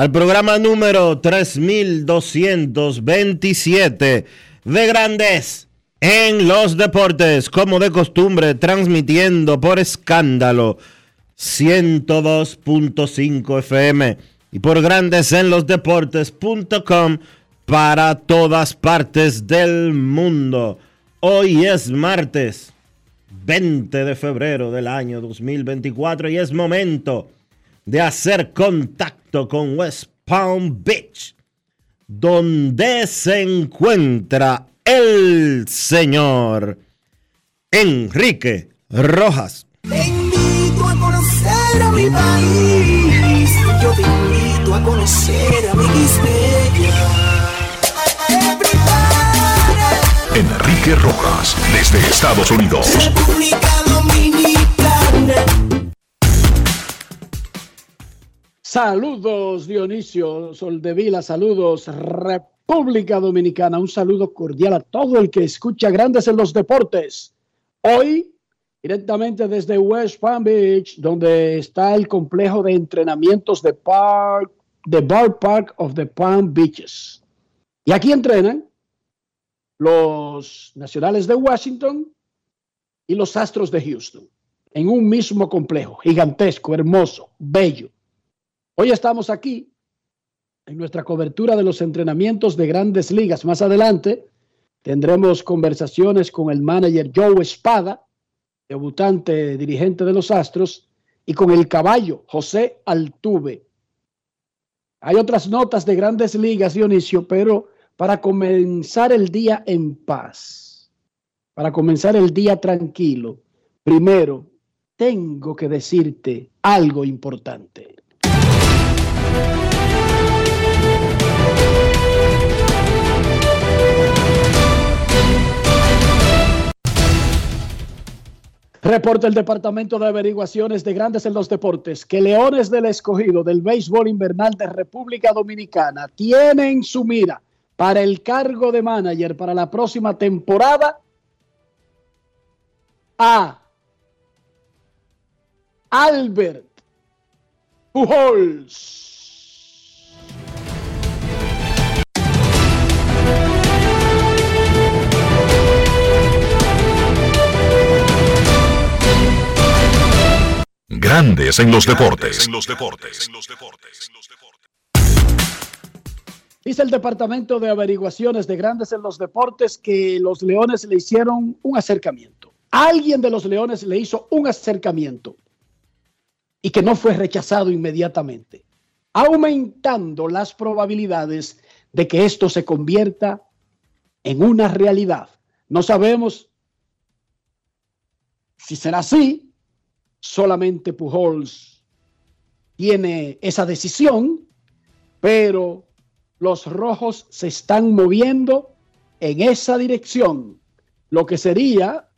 al programa número 3227 de Grandes en los Deportes, como de costumbre, transmitiendo por escándalo 102.5 FM y por Grandes en los Deportes.com para todas partes del mundo. Hoy es martes 20 de febrero del año 2024 y es momento de hacer contacto con West Palm Beach, donde se encuentra el señor Enrique Rojas. Te invito a conocer a mi país. Yo te invito a conocer a mi Enrique Rojas desde Estados Unidos. República Dominicana. Saludos Dionisio Soldevila, saludos República Dominicana, un saludo cordial a todo el que escucha Grandes en los Deportes. Hoy, directamente desde West Palm Beach, donde está el complejo de entrenamientos de Park, de Bar Park of the Palm Beaches. Y aquí entrenan los Nacionales de Washington y los Astros de Houston, en un mismo complejo, gigantesco, hermoso, bello. Hoy estamos aquí en nuestra cobertura de los entrenamientos de grandes ligas. Más adelante tendremos conversaciones con el manager Joe Espada, debutante dirigente de los Astros, y con el caballo José Altuve. Hay otras notas de grandes ligas, Dionisio, pero para comenzar el día en paz, para comenzar el día tranquilo, primero tengo que decirte algo importante. Reporta el Departamento de Averiguaciones de Grandes en los Deportes que Leones del Escogido del Béisbol Invernal de República Dominicana tienen su mira para el cargo de manager para la próxima temporada a Albert Pujols. Grandes en los deportes. Dice el Departamento de Averiguaciones de Grandes en los Deportes que los Leones le hicieron un acercamiento. Alguien de los Leones le hizo un acercamiento y que no fue rechazado inmediatamente, aumentando las probabilidades de que esto se convierta en una realidad. No sabemos si será así, solamente Pujols tiene esa decisión, pero los rojos se están moviendo en esa dirección, lo que sería,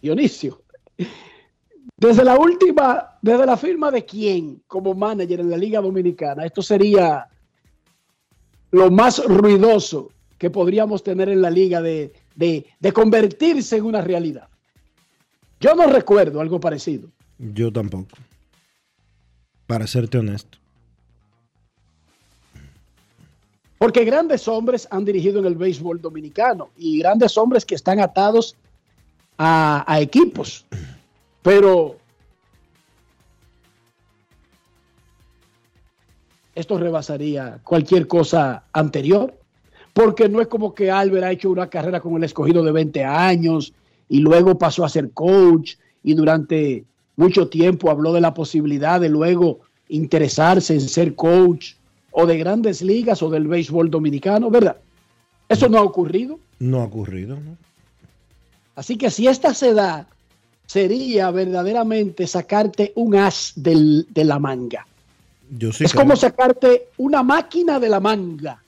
Dionisio, desde la última, desde la firma de quién como manager en la Liga Dominicana, esto sería lo más ruidoso que podríamos tener en la liga de, de convertirse en una realidad. Yo no recuerdo algo parecido. Yo tampoco. Para serte honesto. Porque grandes hombres han dirigido en el béisbol dominicano y grandes hombres que están atados a, a equipos. Pero esto rebasaría cualquier cosa anterior. Porque no es como que Albert ha hecho una carrera con el escogido de 20 años y luego pasó a ser coach y durante mucho tiempo habló de la posibilidad de luego interesarse en ser coach o de grandes ligas o del béisbol dominicano, ¿verdad? Eso no ha ocurrido. No ha ocurrido, ¿no? Así que si esta se da, sería verdaderamente sacarte un as del, de la manga. Yo sí es creo. como sacarte una máquina de la manga.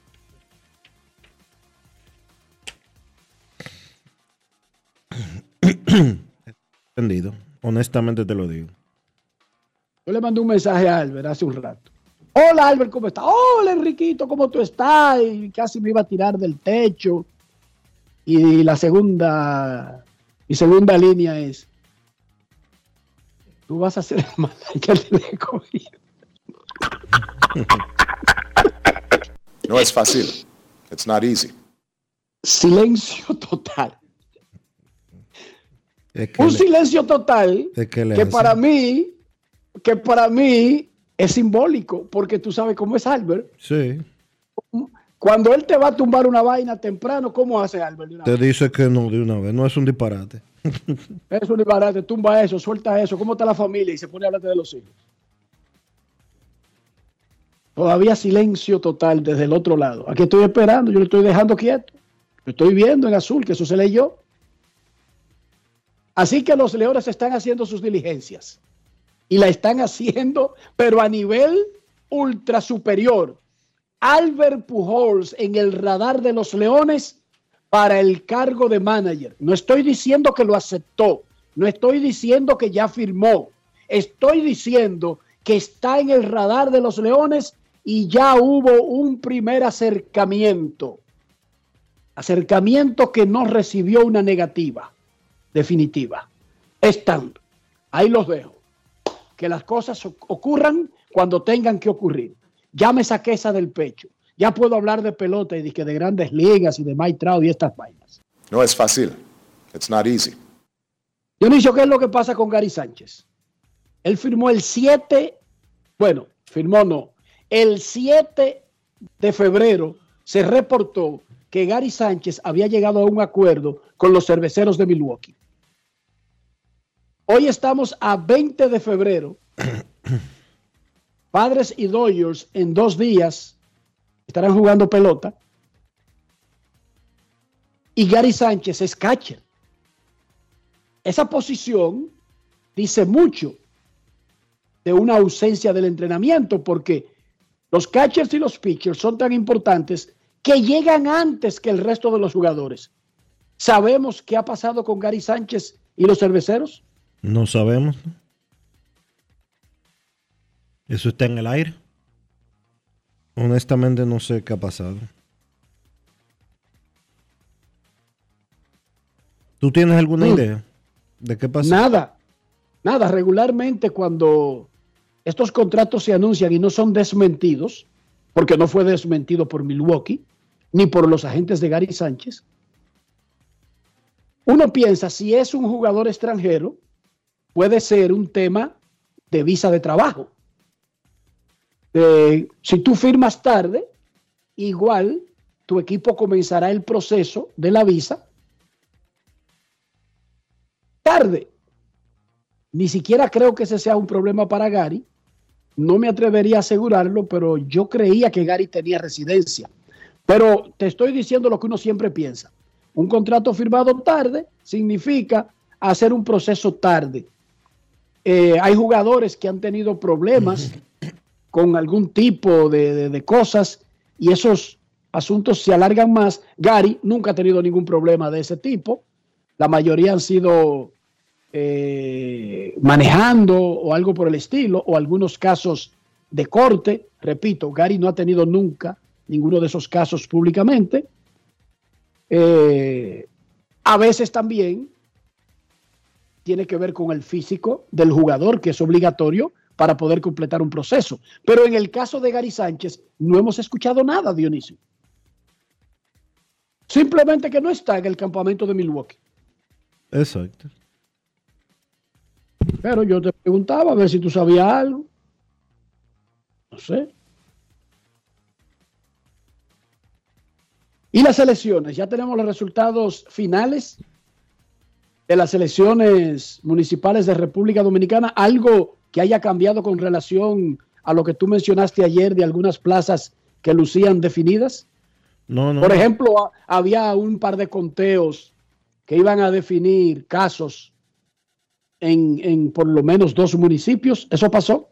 Entendido. Honestamente te lo digo. Yo le mandé un mensaje a Albert hace un rato. Hola Albert, ¿cómo estás? Hola Enriquito, ¿cómo tú estás? Y casi me iba a tirar del techo. Y la segunda, mi segunda línea es, tú vas a ser el escogido. No es fácil. It's not easy. Silencio total. Es que Un le- silencio total es que para mí, que para mí es simbólico, porque tú sabes cómo es Albert. Sí. Cuando él te va a tumbar una vaina temprano, ¿cómo hace Albert? de una Te vez? dice que no de una vez. No es un disparate. Es un disparate, tumba eso, suelta eso, ¿cómo está la familia? Y se pone a hablarte de los hijos. Todavía silencio total desde el otro lado. Aquí estoy esperando, yo lo estoy dejando quieto. Lo estoy viendo en azul, que eso se leyó. Así que los leones están haciendo sus diligencias. Y la están haciendo, pero a nivel ultra superior. Albert Pujols en el radar de los leones para el cargo de manager. No estoy diciendo que lo aceptó, no estoy diciendo que ya firmó, estoy diciendo que está en el radar de los Leones y ya hubo un primer acercamiento. Acercamiento que no recibió una negativa definitiva. Están, ahí los dejo. Que las cosas ocurran cuando tengan que ocurrir. Ya me saqué esa del pecho. Ya puedo hablar de pelota y de, grandes ligas y de Mike Trout y estas vainas. No es fácil. It's not easy. Dionisio, ¿qué es lo que pasa con Gary Sánchez? Él firmó el 7, bueno, firmó no, el 7 de febrero se reportó que Gary Sánchez había llegado a un acuerdo con los cerveceros de Milwaukee. Hoy estamos a 20 de febrero. Padres y Dodgers en dos días estarán jugando pelota. Y Gary Sánchez es catcher. Esa posición dice mucho de una ausencia del entrenamiento porque los catchers y los pitchers son tan importantes que llegan antes que el resto de los jugadores. ¿Sabemos qué ha pasado con Gary Sánchez y los cerveceros? No sabemos. Eso está en el aire. Honestamente no sé qué ha pasado. ¿Tú tienes alguna Mm. idea de qué pasó? Nada, nada. Regularmente cuando estos contratos se anuncian y no son desmentidos, porque no fue desmentido por Milwaukee ni por los agentes de Gary Sánchez, uno piensa si es un jugador extranjero, puede ser un tema de visa de trabajo. Si tú firmas tarde, igual tu equipo comenzará el proceso de la visa tarde. Ni siquiera creo que ese sea un problema para Gary. No me atrevería a asegurarlo, pero yo creía que Gary tenía residencia. Pero te estoy diciendo lo que uno siempre piensa. Un contrato firmado tarde significa hacer un proceso tarde. Eh, hay jugadores que han tenido problemas con algún tipo de, de cosas y esos asuntos se alargan más. Gary nunca ha tenido ningún problema de ese tipo. La mayoría han sido eh, manejando o algo por el estilo, o algunos casos de corte. Repito, Gary no ha tenido nunca ninguno de esos casos públicamente. Eh, a veces también tiene que ver con el físico del jugador, que es obligatorio para poder completar un proceso. Pero en el caso de Gary Sánchez, no hemos escuchado nada, Dionisio. Simplemente que no está en el campamento de Milwaukee. Exacto. Pero yo te preguntaba a ver si tú sabías algo. No sé. Y las elecciones, ya tenemos los resultados finales de las elecciones municipales de República Dominicana. Algo que haya cambiado con relación a lo que tú mencionaste ayer de algunas plazas que lucían definidas. No, no. Por ejemplo, había un par de conteos que iban a definir casos en, por lo menos dos municipios. ¿Eso pasó?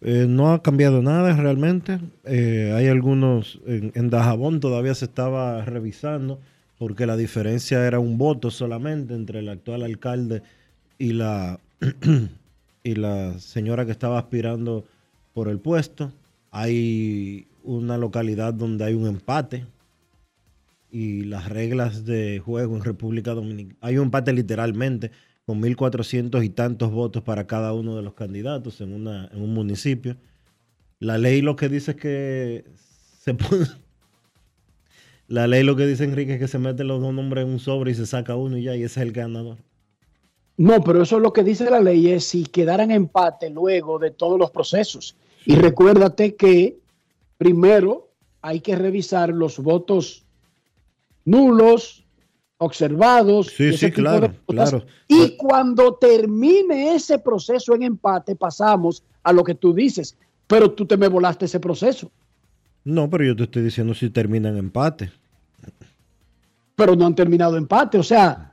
Eh, no ha cambiado nada realmente. Eh, hay algunos, en, en, Dajabón todavía se estaba revisando porque la diferencia era un voto solamente entre el actual alcalde y la, y la señora que estaba aspirando por el puesto. Hay una localidad donde hay un empate y las reglas de juego en República Dominicana. Hay un empate literalmente con 1.400 y tantos votos para cada uno de los candidatos en, una, en un municipio. La ley lo que dice es que se pone... La ley lo que dice Enrique es que se meten los dos nombres en un sobre y se saca uno y ya, y ese es el ganador. No, pero eso es lo que dice la ley, es si quedaran empate luego de todos los procesos. Y recuérdate que primero hay que revisar los votos nulos, observados. Sí, sí, claro, claro. Y cuando termine ese proceso en empate, pasamos a lo que tú dices. Pero tú te me volaste ese proceso. No, pero yo te estoy diciendo si termina en empate. Pero no han terminado empate, o sea,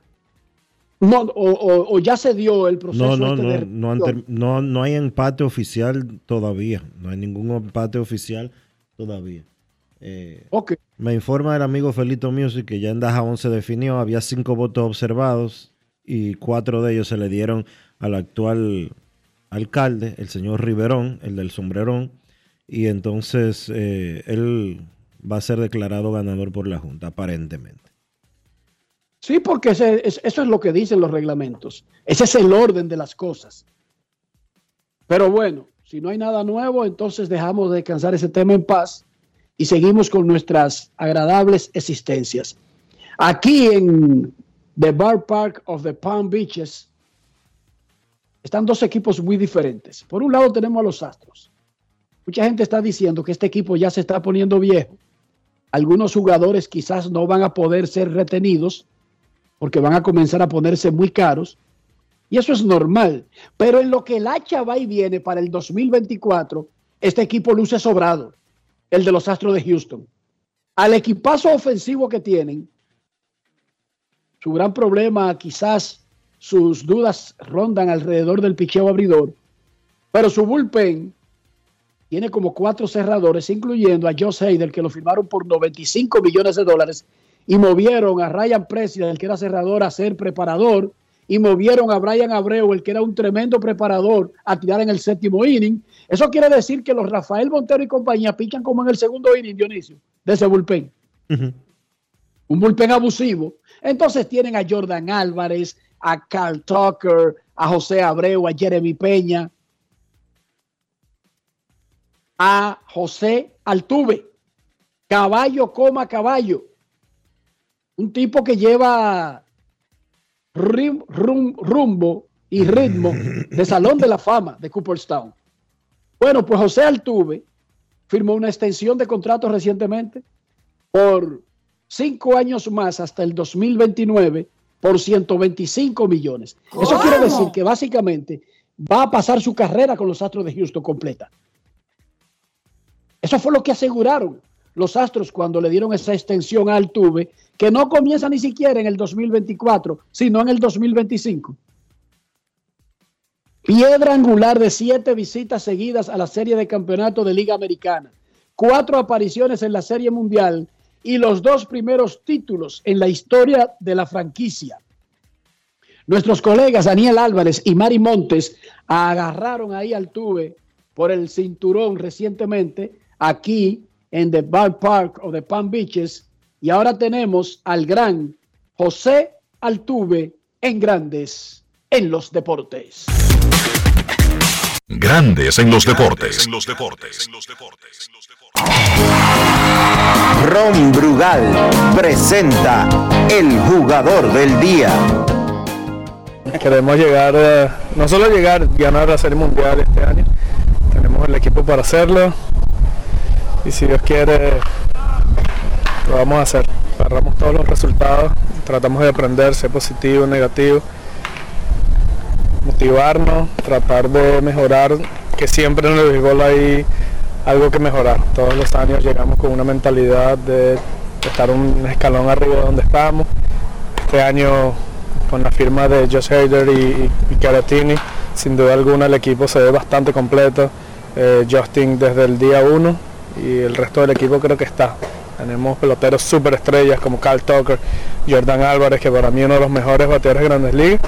no, o, o, ya se dio el proceso. No, no, este no, de no, han no, no hay empate oficial todavía. No hay ningún empate oficial todavía. Eh, okay. Me informa el amigo Felito Music que ya en Dajabón se definió, había cinco votos observados y cuatro de ellos se le dieron al actual alcalde, el señor Riverón, el del sombrerón, y entonces eh, él va a ser declarado ganador por la Junta, aparentemente. Sí, porque ese, es, eso es lo que dicen los reglamentos. Ese es el orden de las cosas. Pero bueno, si no hay nada nuevo, entonces dejamos de descansar ese tema en paz y seguimos con nuestras agradables existencias. Aquí en The Bar Park of the Palm Beaches están dos equipos muy diferentes. Por un lado tenemos a los Astros. Mucha gente está diciendo que este equipo ya se está poniendo viejo. Algunos jugadores quizás no van a poder ser retenidos porque van a comenzar a ponerse muy caros. Y eso es normal. Pero en lo que el hacha va y viene para el 2024, este equipo luce sobrado el de los Astros de Houston. Al equipazo ofensivo que tienen, su gran problema, quizás sus dudas rondan alrededor del picheo abridor, pero su bullpen tiene como cuatro cerradores, incluyendo a Josh Hader, que lo firmaron por 95 millones de dólares, y movieron a Ryan Presley, el que era cerrador, a ser preparador, y movieron a Brian Abreu, el que era un tremendo preparador, a tirar en el séptimo inning. Eso quiere decir que los Rafael Montero y compañía pichan como en el segundo inning, Dionisio, de ese bullpen. Uh -huh. Un bullpen abusivo. Entonces tienen a Jordan Álvarez, a Carl Tucker, a José Abreu, a Jeremy Peña, a José Altuve. Caballo coma caballo. Un tipo que lleva rum, rum, rumbo y ritmo de Salón de la Fama de Cooperstown. Bueno, pues José Altuve firmó una extensión de contrato recientemente por cinco años más hasta el 2029 por 125 millones. Eso quiere decir que básicamente va a pasar su carrera con los Astros de Houston completa. Eso fue lo que aseguraron los Astros cuando le dieron esa extensión a Altuve, que no comienza ni siquiera en el 2024, sino en el 2025. Piedra angular de siete visitas seguidas a la serie de campeonato de Liga Americana, cuatro apariciones en la Serie Mundial y los dos primeros títulos en la historia de la franquicia. Nuestros colegas Daniel Álvarez y Mari Montes agarraron ahí al Tuve por el cinturón recientemente aquí en The Bar Park o The Palm Beaches y ahora tenemos al gran José Altuve en Grandes en los Deportes. Grandes en los deportes. En los deportes. Ron Brugal presenta el jugador del día. Queremos llegar, eh, no solo llegar, ganar la Serie Mundial este año. Tenemos el equipo para hacerlo. Y si Dios quiere, lo vamos a hacer. Agarramos todos los resultados, tratamos de aprender, ser positivo, negativo, motivarnos, tratar de mejorar, que siempre en el béisbol hay algo que mejorar. Todos los años llegamos con una mentalidad de estar un escalón arriba de donde estamos. Este año con la firma de Josh Hader y, y Caratini, sin duda alguna el equipo se ve bastante completo. Eh, Justin desde el día 1 y el resto del equipo creo que está. Tenemos peloteros super estrellas como Carl Tucker, Jordan Álvarez, que para mí es uno de los mejores bateadores de Grandes Ligas.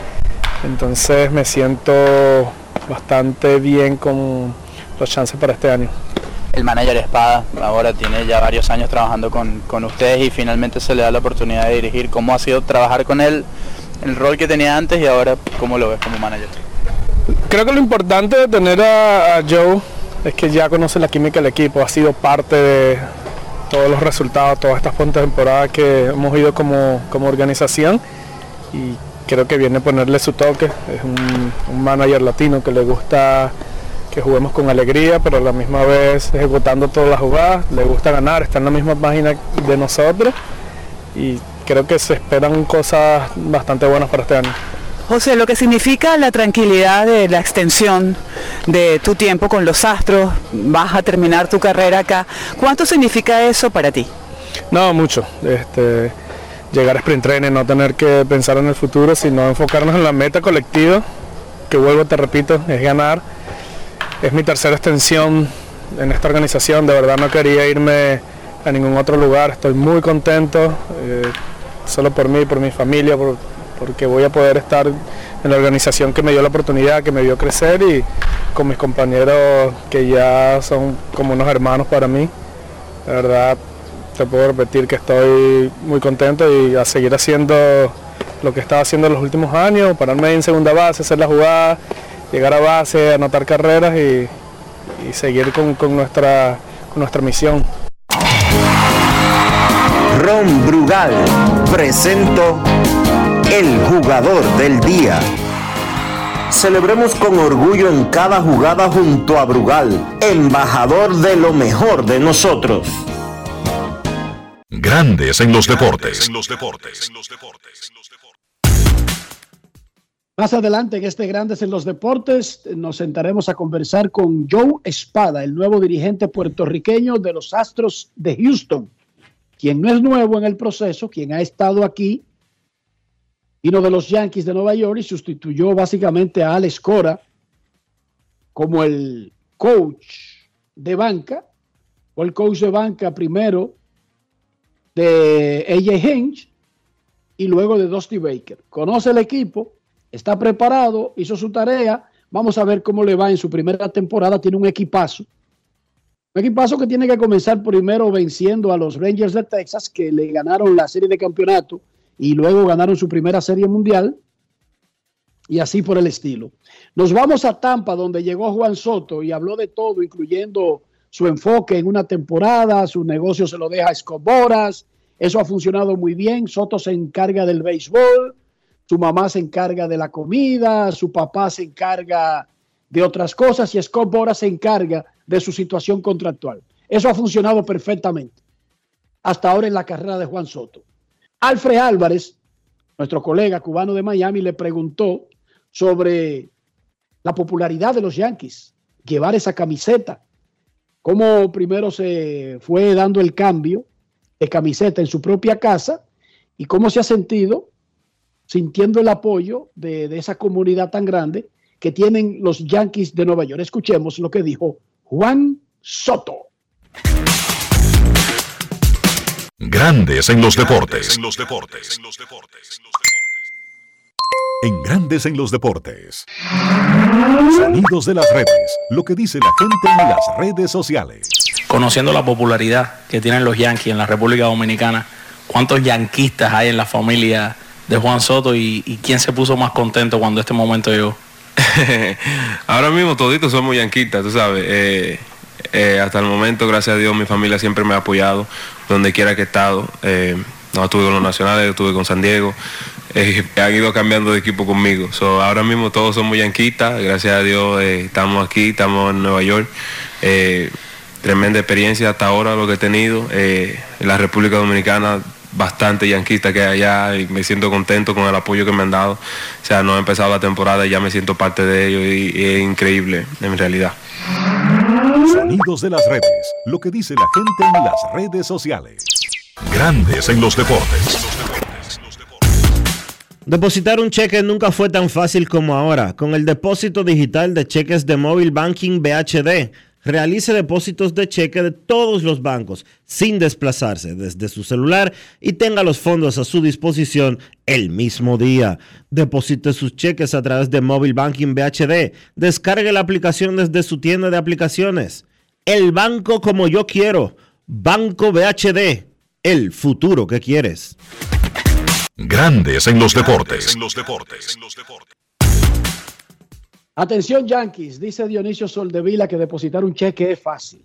Entonces me siento bastante bien con los chances para este año el manager Espada ahora tiene ya varios años trabajando con, con, ustedes y finalmente se le da la oportunidad de dirigir. ¿Cómo ha sido trabajar con él, el rol que tenía antes y ahora cómo lo ves como manager? Creo que lo importante de tener a, a Joe es que ya conoce la química del equipo, ha sido parte de todos los resultados, todas estas temporadas que hemos ido como, como organización y creo que viene a ponerle su toque. Es un, un manager latino que le gusta que juguemos con alegría, pero a la misma vez ejecutando todas las jugadas. Le gusta ganar, está en la misma página de nosotros y creo que se esperan cosas bastante buenas para este año. José, lo que significa la tranquilidad de la extensión de tu tiempo con los Astros, vas a terminar tu carrera acá. ¿Cuánto significa eso para ti? No, mucho. Este, llegar a sprint training, no tener que pensar en el futuro, sino enfocarnos en la meta colectiva, que vuelvo, te repito, es ganar es mi tercera extensión en esta organización, de verdad no quería irme a ningún otro lugar, estoy muy contento, eh, solo por mí, por mi familia, por, porque voy a poder estar en la organización que me dio la oportunidad, que me vio crecer y con mis compañeros que ya son como unos hermanos para mí. De verdad te puedo repetir que estoy muy contento y a seguir haciendo lo que estaba haciendo en los últimos años, pararme en segunda base, hacer la jugada llegar a base, anotar carreras y, seguir con, nuestra, con nuestra misión. Ron Brugal presento el jugador del día. Celebremos con orgullo en cada jugada junto a Brugal, embajador de lo mejor de nosotros. Grandes en los deportes. En los deportes. Más adelante en este Grandes en los Deportes nos sentaremos a conversar con Joe Espada, el nuevo dirigente puertorriqueño de los Astros de Houston, quien no es nuevo en el proceso, quien ha estado aquí, vino de los Yankees de Nueva York y sustituyó básicamente a Alex Cora como el coach de banca, o el coach de banca primero de AJ Hinch y luego de Dusty Baker. Conoce el equipo está preparado, hizo su tarea. Vamos a ver cómo le va en su primera temporada. Tiene un equipazo. Un equipazo que tiene que comenzar primero venciendo a los Rangers de Texas, que le ganaron la serie de campeonato y luego ganaron su primera serie mundial. Y así por el estilo. Nos vamos a Tampa, donde llegó Juan Soto y habló de todo, incluyendo su enfoque en una temporada, su negocio se lo deja a Escoboras. Eso ha funcionado muy bien. Soto se encarga del béisbol su mamá se encarga de la comida, su papá se encarga de otras cosas y Scott Bora se encarga de su situación contractual. Eso ha funcionado perfectamente hasta ahora en la carrera de Juan Soto. Alfred Álvarez, nuestro colega cubano de Miami, le preguntó sobre la popularidad de los Yankees, llevar esa camiseta, cómo primero se fue dando el cambio de camiseta en su propia casa y cómo se ha sentido sintiendo el apoyo de, de esa comunidad tan grande que tienen los Yankees de Nueva York. Escuchemos lo que dijo Juan Soto. Grandes en los deportes. En los deportes. En Grandes en los deportes. Sonidos de las redes. Lo que dice la gente en las redes sociales. Conociendo la popularidad que tienen los Yankees en la República Dominicana, ¿cuántos yanquistas hay en la familia de Juan Soto y, y quién se puso más contento cuando este momento llegó? Ahora mismo toditos somos yanquistas, tú sabes. Eh, eh, hasta el momento, gracias a Dios, mi familia siempre me ha apoyado donde quiera que he estado. Eh, no estuve con los nacionales, estuve con San Diego. Eh, han ido cambiando de equipo conmigo. Ahora mismo todos somos yanquistas. Gracias a Dios eh, estamos aquí, estamos en Nueva York. Tremenda experiencia hasta ahora lo que he tenido. En la República Dominicana bastante yanquista que hay allá y me siento contento con el apoyo que me han dado. O sea, no ha empezado la temporada y ya me siento parte de ello y, y es increíble en realidad. Sonidos de las redes. Lo que dice la gente en las redes sociales. Grandes en los deportes. Depositar un cheque nunca fue tan fácil como ahora. Con el depósito digital de cheques de Móvil Banking BHD, realice depósitos de cheque de todos los bancos sin desplazarse desde su celular y tenga los fondos a su disposición el mismo día. Deposite sus cheques a través de Móvil Banking BHD. Descargue la aplicación desde su tienda de aplicaciones. El banco como yo quiero. Banco BHD. El futuro que quieres. Grandes en los deportes. Atención Yankees, dice Dionisio Soldevila que depositar un cheque es fácil.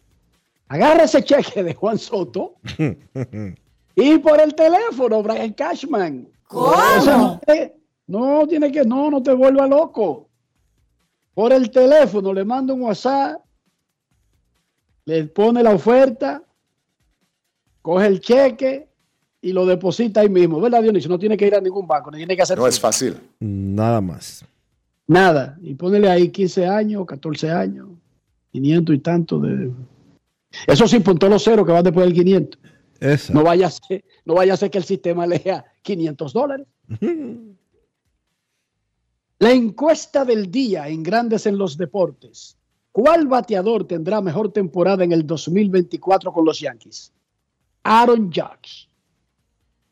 Agarra ese cheque de Juan Soto y por el teléfono, Brian Cashman. ¿Cómo? no, tiene que, no, no te vuelva loco. Por el teléfono le manda un WhatsApp, le pone la oferta, coge el cheque y lo deposita ahí mismo. ¿Verdad, Dionisio? No tiene que ir a ningún banco, no tiene que hacer No es fácil. Nada más. Nada. Y ponele ahí 15 años, 14 años, 500 y tanto de... Eso sin punto los ceros que van después del 500. Esa. No vaya, a ser, no vaya a ser que el sistema lea 500 dólares. La encuesta del día en Grandes en los Deportes. ¿Cuál bateador tendrá mejor temporada en el 2024 con los Yankees? Aaron Judge,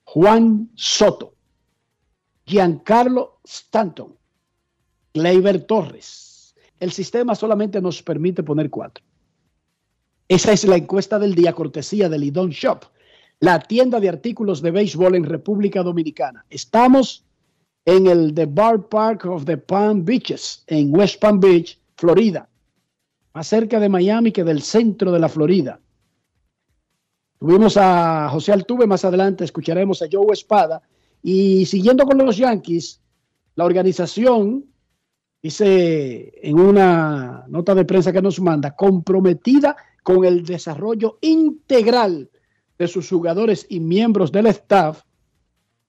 Juan Soto, Giancarlo Stanton, Gleyber Torres. El sistema solamente nos permite poner cuatro. Esa es la encuesta del día, cortesía de Lidon Shop, la tienda de artículos de béisbol en República Dominicana. Estamos en el The Bar Park of the Palm Beaches, en West Palm Beach, Florida, más cerca de Miami que del centro de la Florida. Tuvimos a José Altuve, más adelante escucharemos a Joe Espada. Y siguiendo con los Yankees, la organización dice en una nota de prensa que nos manda, comprometida con el desarrollo integral de sus jugadores y miembros del staff,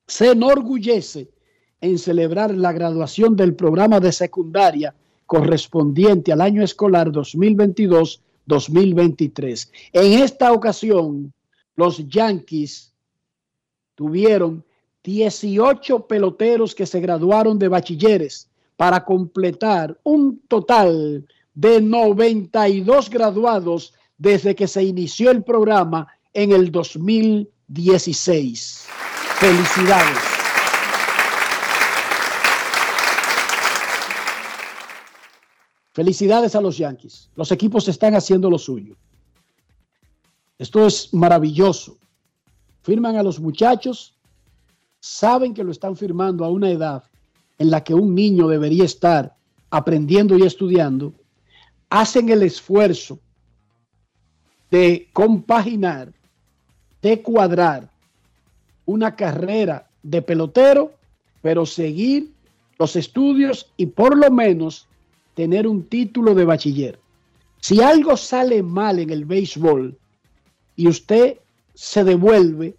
se enorgullece en celebrar la graduación del programa de secundaria correspondiente al año escolar 2022-2023. En esta ocasión, los Yankees tuvieron 18 peloteros que se graduaron de bachilleres para completar un total de 92 graduados desde que se inició el programa en el 2016. Felicidades. Felicidades a los Yankees. Los equipos están haciendo lo suyo. Esto es maravilloso. Firman a los muchachos, saben que lo están firmando a una edad en la que un niño debería estar aprendiendo y estudiando, hacen el esfuerzo de compaginar, de cuadrar una carrera de pelotero pero seguir los estudios y por lo menos tener un título de bachiller. Si algo sale mal en el béisbol y usted se devuelve,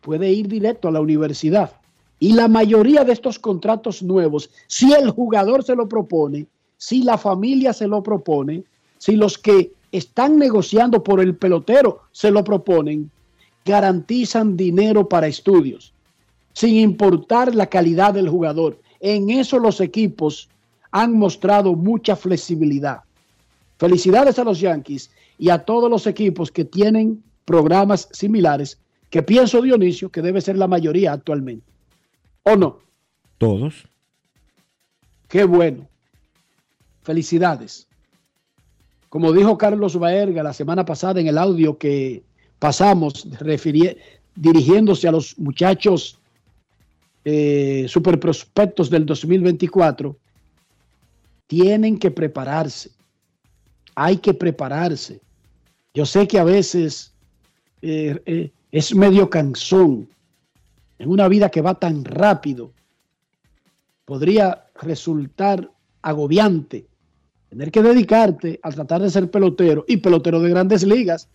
puede ir directo a la universidad. Y la mayoría de estos contratos nuevos, si el jugador se lo propone, si la familia se lo propone, si los que están negociando por el pelotero se lo proponen, garantizan dinero para estudios, sin importar la calidad del jugador. En eso los equipos han mostrado mucha flexibilidad. Felicidades a los Yankees y a todos los equipos que tienen programas similares, que pienso, Dionisio, que debe ser la mayoría actualmente. ¿O no? Todos. Qué bueno. Felicidades. Como dijo Carlos Baerga la semana pasada en el audio que pasamos, dirigiéndose a los muchachos eh, super prospectos del 2024, tienen que prepararse. Hay que prepararse. Yo sé que a veces eh, eh, es medio cansón en una vida que va tan rápido. Podría resultar agobiante tener que dedicarte a tratar de ser pelotero y pelotero de grandes ligas,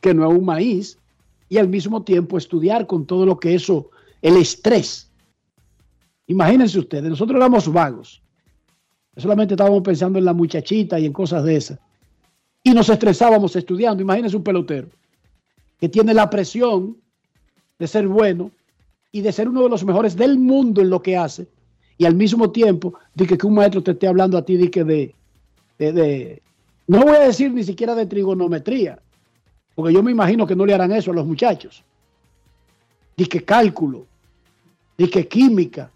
que no es un maíz, y al mismo tiempo estudiar con todo lo que eso, el estrés. Imagínense ustedes, nosotros éramos vagos. Solamente estábamos pensando en la muchachita y en cosas de esas. Y nos estresábamos estudiando. Imagínense un pelotero que tiene la presión de ser bueno y de ser uno de los mejores del mundo en lo que hace. Y al mismo tiempo, de que, un maestro te esté hablando a ti de que de, de, no voy a decir ni siquiera de trigonometría, porque yo me imagino que no le harán eso a los muchachos. Dice que cálculo, dice que química,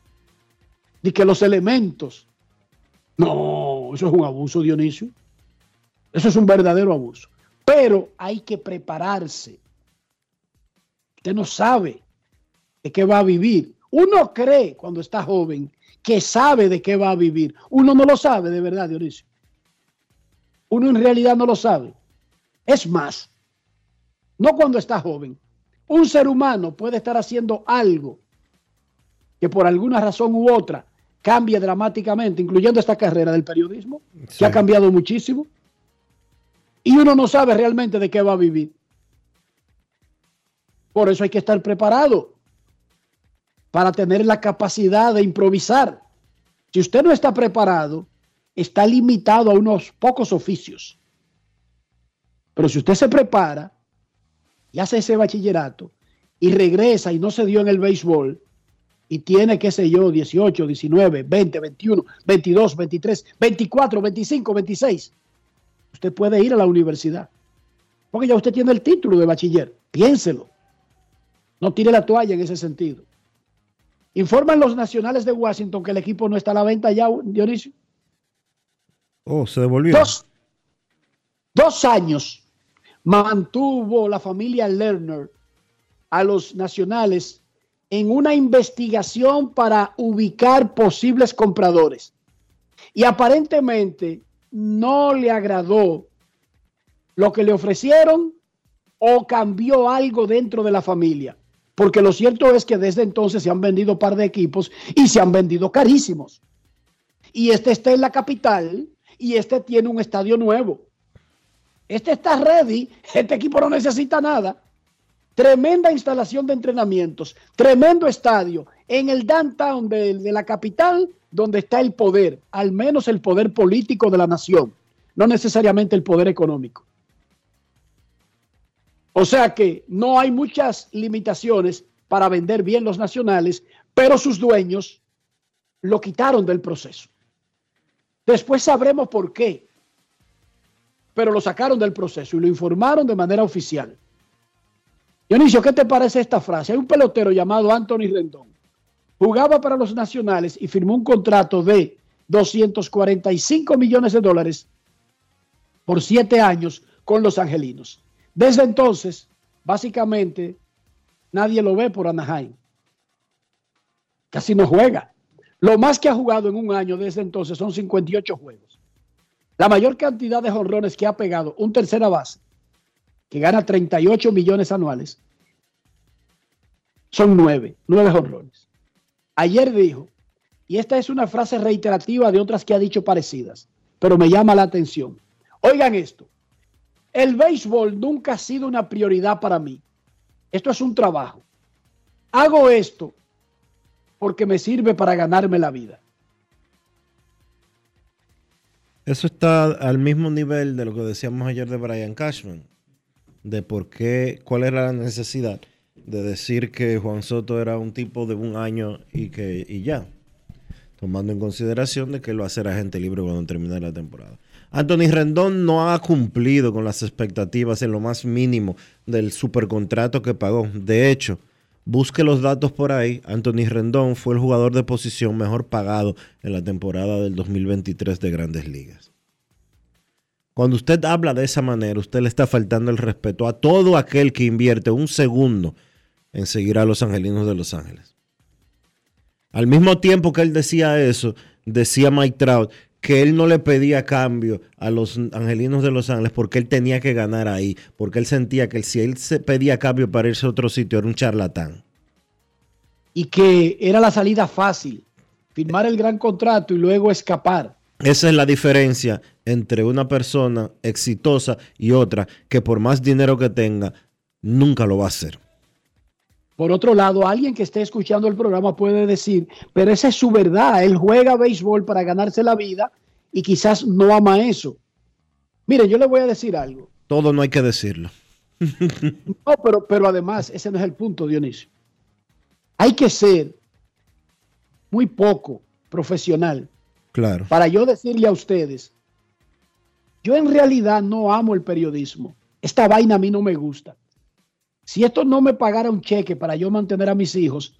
dice que los elementos. No, eso es un abuso, Dionisio. Eso es un verdadero abuso. Pero hay que prepararse. Usted no sabe de qué va a vivir. Uno cree cuando está joven que sabe de qué va a vivir. Uno no lo sabe de verdad, Dionisio. Uno en realidad no lo sabe. Es más, no cuando está joven. Un ser humano puede estar haciendo algo que por alguna razón u otra cambie dramáticamente, incluyendo esta carrera del periodismo, que ha cambiado muchísimo. Y uno no sabe realmente de qué va a vivir. Por eso hay que estar preparado para tener la capacidad de improvisar. Si usted no está preparado, está limitado a unos pocos oficios. Pero si usted se prepara y hace ese bachillerato y regresa y no se dio en el béisbol y tiene, qué sé yo, 18, 19, 20, 21, 22, 23, 24, 25, 26, usted puede ir a la universidad. Porque ya usted tiene el título de bachiller. Piénselo. No tire la toalla en ese sentido. Informan los nacionales de Washington que el equipo no está a la venta ya, Dionisio. Oh, se devolvió. Dos, años mantuvo la familia Lerner a los nacionales en una investigación para ubicar posibles compradores. Y aparentemente no le agradó lo que le ofrecieron o cambió algo dentro de la familia. Porque lo cierto es que desde entonces se han vendido par de equipos y se han vendido carísimos. Y este está en la capital y este tiene un estadio nuevo. Este está ready, este equipo no necesita nada. Tremenda instalación de entrenamientos, tremendo estadio en el downtown de, de la capital donde está el poder, al menos el poder político de la nación, no necesariamente el poder económico. O sea que no hay muchas limitaciones para vender bien los nacionales, pero sus dueños lo quitaron del proceso. Después sabremos por qué. Pero lo sacaron del proceso y lo informaron de manera oficial. Dionisio, ¿qué te parece esta frase? Hay un pelotero llamado Anthony Rendón. Jugaba para los nacionales y firmó un contrato de 245 millones de dólares por siete años con los angelinos. Desde entonces, básicamente, nadie lo ve por Anaheim. Casi no juega. Lo más que ha jugado en un año desde entonces son 58 juegos. La mayor cantidad de jonrones que ha pegado un tercera base, que gana 38 millones anuales, son nueve, nueve jonrones. Ayer dijo, y esta es una frase reiterativa de otras que ha dicho parecidas, pero me llama la atención. Oigan esto, el béisbol nunca ha sido una prioridad para mí. Esto es un trabajo. Hago esto porque me sirve para ganarme la vida. Eso está al mismo nivel de lo que decíamos ayer de Brian Cashman, de por qué, cuál era la necesidad de decir que Juan Soto era un tipo de un año y que y ya, tomando en consideración de que lo va a ser agente libre cuando termine la temporada. Anthony Rendón no ha cumplido con las expectativas en lo más mínimo del supercontrato que pagó. De hecho, busque los datos por ahí. Anthony Rendón fue el jugador de posición mejor pagado en la temporada del 2023 de Grandes Ligas. Cuando usted habla de esa manera, usted le está faltando el respeto a todo aquel que invierte un segundo en seguir a los angelinos de Los Ángeles. Al mismo tiempo que él decía eso, decía Mike Trout que él no le pedía cambio a los angelinos de Los Ángeles porque él tenía que ganar ahí, porque él sentía que si él se pedía cambio para irse a otro sitio era un charlatán. Y que era la salida fácil, firmar el gran contrato y luego escapar. Esa es la diferencia entre una persona exitosa y otra que por más dinero que tenga, nunca lo va a hacer. Por otro lado, alguien que esté escuchando el programa puede decir, pero esa es su verdad, él juega béisbol para ganarse la vida y quizás no ama eso. Mire, yo le voy a decir algo. Todo no hay que decirlo. no, pero, pero además, ese no es el punto, Dionisio. Hay que ser muy poco profesional. Claro. Para yo decirle a ustedes, yo en realidad no amo el periodismo. Esta vaina a mí no me gusta. Si esto no me pagara un cheque para yo mantener a mis hijos,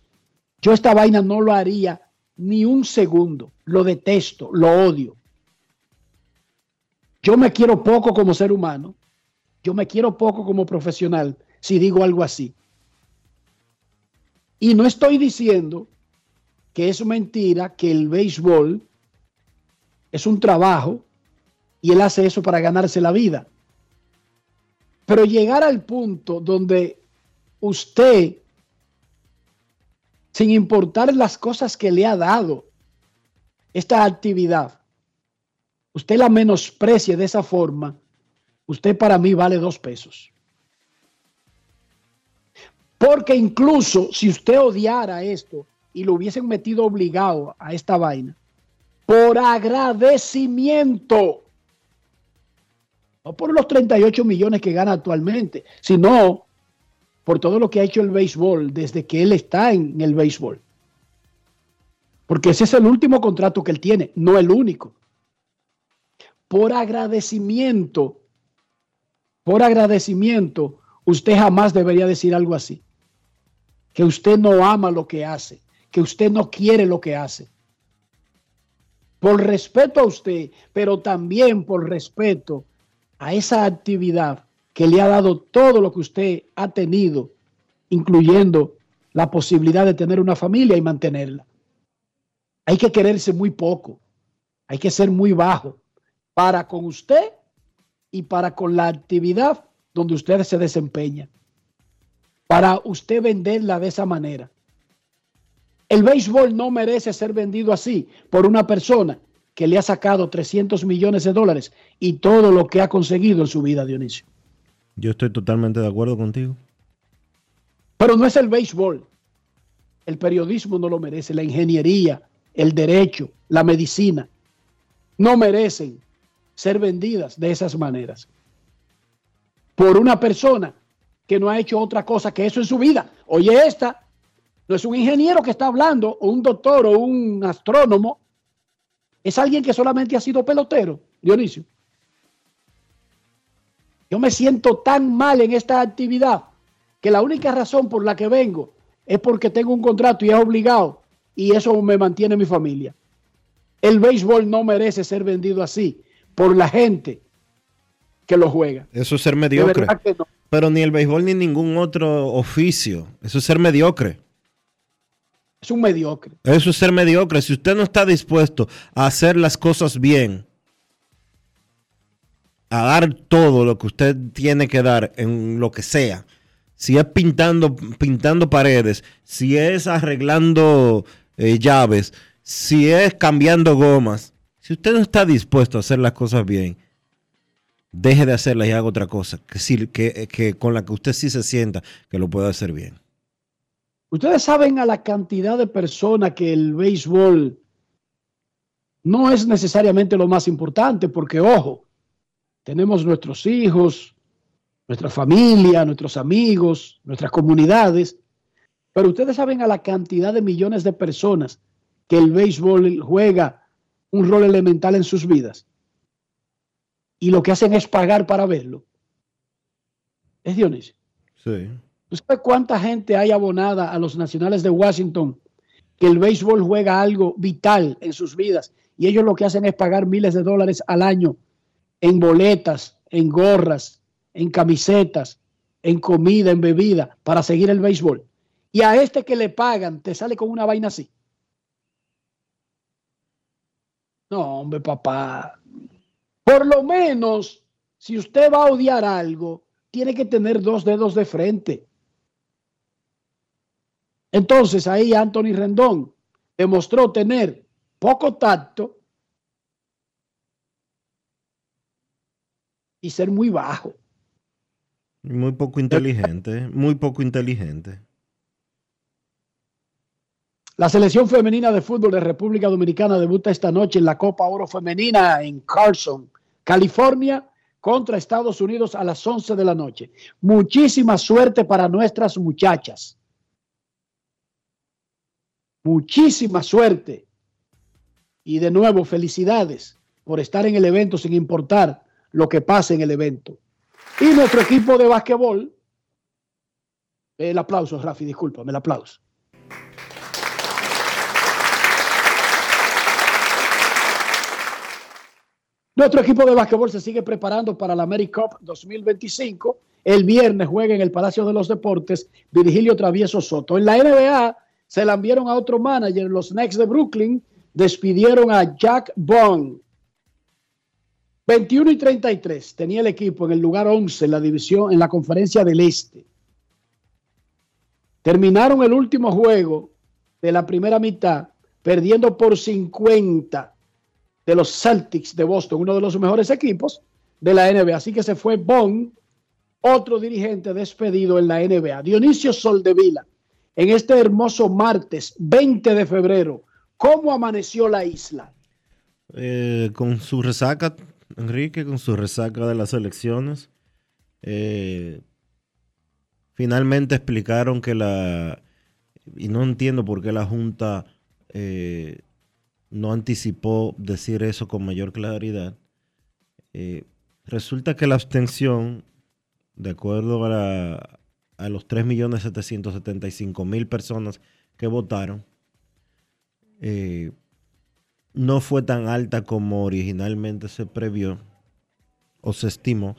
yo esta vaina no lo haría ni un segundo. Lo detesto, lo odio. Yo me quiero poco como ser humano. Yo me quiero poco como profesional, si digo algo así. Y no estoy diciendo que es mentira que el béisbol es un trabajo y él hace eso para ganarse la vida. Pero llegar al punto donde usted, sin importar las cosas que le ha dado esta actividad, usted la menosprecie de esa forma, usted para mí vale dos pesos. Porque incluso si usted odiara esto y lo hubiesen metido obligado a esta vaina, por agradecimiento, no por los 38 millones que gana actualmente, sino por todo lo que ha hecho el béisbol desde que él está en el béisbol. Porque ese es el último contrato que él tiene, no el único. Por agradecimiento, por agradecimiento, usted jamás debería decir algo así. Que usted no ama lo que hace, que usted no quiere lo que hace. Por respeto a usted, pero también por respeto a esa actividad que le ha dado todo lo que usted ha tenido, incluyendo la posibilidad de tener una familia y mantenerla. Hay que quererse muy poco, hay que ser muy bajo para con usted y para con la actividad donde usted se desempeña, para usted venderla de esa manera. El béisbol no merece ser vendido así por una persona que le ha sacado 300 millones de dólares y todo lo que ha conseguido en su vida, Dionisio. Yo estoy totalmente de acuerdo contigo. Pero no es el béisbol. El periodismo no lo merece, la ingeniería, el derecho, la medicina. No merecen ser vendidas de esas maneras. Por una persona que no ha hecho otra cosa que eso en su vida. Oye, esta no es un ingeniero que está hablando, o un doctor, o un astrónomo. Es alguien que solamente ha sido pelotero, Dionisio. Yo me siento tan mal en esta actividad que la única razón por la que vengo es porque tengo un contrato y es obligado y eso me mantiene mi familia. El béisbol no merece ser vendido así por la gente que lo juega. Eso es ser mediocre. Pero ni el béisbol ni ningún otro oficio. Eso es ser mediocre. Es un mediocre. Eso es ser mediocre. Si usted no está dispuesto a hacer las cosas bien, a dar todo lo que usted tiene que dar en lo que sea. Si es pintando, pintando paredes, si es arreglando eh, llaves, si es cambiando gomas, si usted no está dispuesto a hacer las cosas bien, deje de hacerlas y haga otra cosa, que, que, que con la que usted sí se sienta que lo puede hacer bien. Ustedes saben a la cantidad de personas que el béisbol no es necesariamente lo más importante, porque ojo, tenemos nuestros hijos, nuestra familia, nuestros amigos, nuestras comunidades, pero ustedes saben a la cantidad de millones de personas que el béisbol juega un rol elemental en sus vidas y lo que hacen es pagar para verlo. Es Dionisio. Sí. ¿Tú sabes cuánta gente hay abonada a los nacionales de Washington que el béisbol juega algo vital en sus vidas y ellos lo que hacen es pagar miles de dólares al año en boletas, en gorras, en camisetas, en comida, en bebida para seguir el béisbol? Y a este que le pagan te sale con una vaina así. No, hombre, papá. Por lo menos, si usted va a odiar algo, tiene que tener dos dedos de frente. Entonces ahí Anthony Rendón demostró tener poco tacto y ser muy bajo. Muy poco inteligente, muy poco inteligente. La selección femenina de fútbol de República Dominicana debuta esta noche en la Copa Oro Femenina en Carson, California, contra Estados Unidos a las 11 de la noche. Muchísima suerte para nuestras muchachas. Muchísima suerte. Y de nuevo, felicidades por estar en el evento sin importar lo que pase en el evento. Y nuestro equipo de básquetbol, el aplauso, Rafi, discúlpame, el aplauso. Nuestro equipo de básquetbol se sigue preparando para la AmeriCup 2025. El viernes juega en el Palacio de los Deportes Virgilio Travieso Soto. En la NBA se la enviaron a otro manager. Los Knicks de Brooklyn despidieron a Jack Bond. 21 y 33 tenía el equipo en el lugar 11 en la división, en la conferencia del Este. Terminaron el último juego de la primera mitad perdiendo por 50 de los Celtics de Boston, uno de los mejores equipos de la NBA. Así que se fue Bond, otro dirigente despedido en la NBA. Dionisio Soldevila, en este hermoso martes 20 de febrero, ¿cómo amaneció la isla? Eh, con su resaca, Enrique, con su resaca de las elecciones, eh, finalmente explicaron que la, y no entiendo por qué la Junta eh, no anticipó decir eso con mayor claridad. Eh, resulta que la abstención, de acuerdo a, la- a los 3.775.000 personas que votaron, eh, no fue tan alta como originalmente se previó o se estimó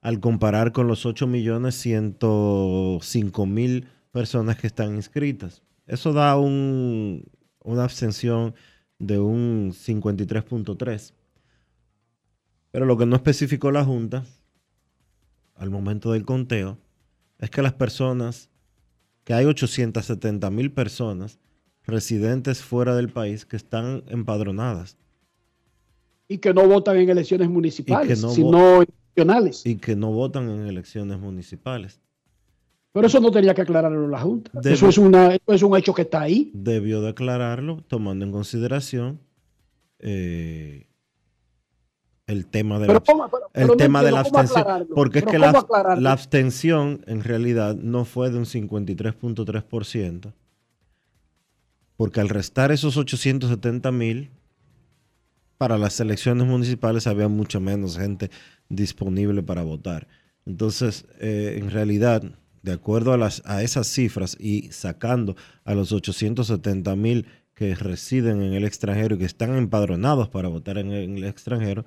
al comparar con los 8.105.000 personas que están inscritas. Eso da un- una abstención de un 53.3. Pero lo que no especificó la Junta al momento del conteo es que las personas, que hay 870 mil personas residentes fuera del país que están empadronadas Y que no votan en elecciones municipales, no sino en nacionales. y que no votan en elecciones municipales. Pero eso no tenía que aclararlo la Junta. Eso, es una, eso es un hecho que está ahí. Debió declararlo tomando en consideración eh, el tema de Pero la, ¿cómo- pero- el pero no tema de la entiendo, ¿cómo abstención. Porque es que la abstención en realidad no fue de un 53.3%, porque al restar esos 870 mil, para las elecciones municipales había mucha menos gente disponible para votar. Entonces, eh, en realidad, de acuerdo a, a esas cifras y sacando a los 870 mil que residen en el extranjero y que están empadronados para votar en el, extranjero,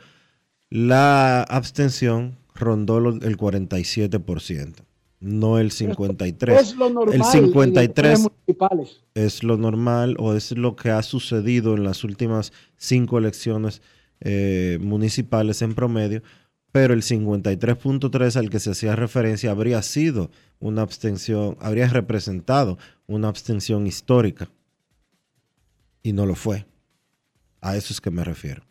la abstención rondó el 47%, no el 53%. Es lo normal el en 53% elecciones municipales. es lo normal o es lo que ha sucedido en las últimas cinco elecciones eh, municipales en promedio, pero el 53.3 al que se hacía referencia habría sido una abstención, habría representado una abstención histórica. y no lo fue. A eso es que me refiero.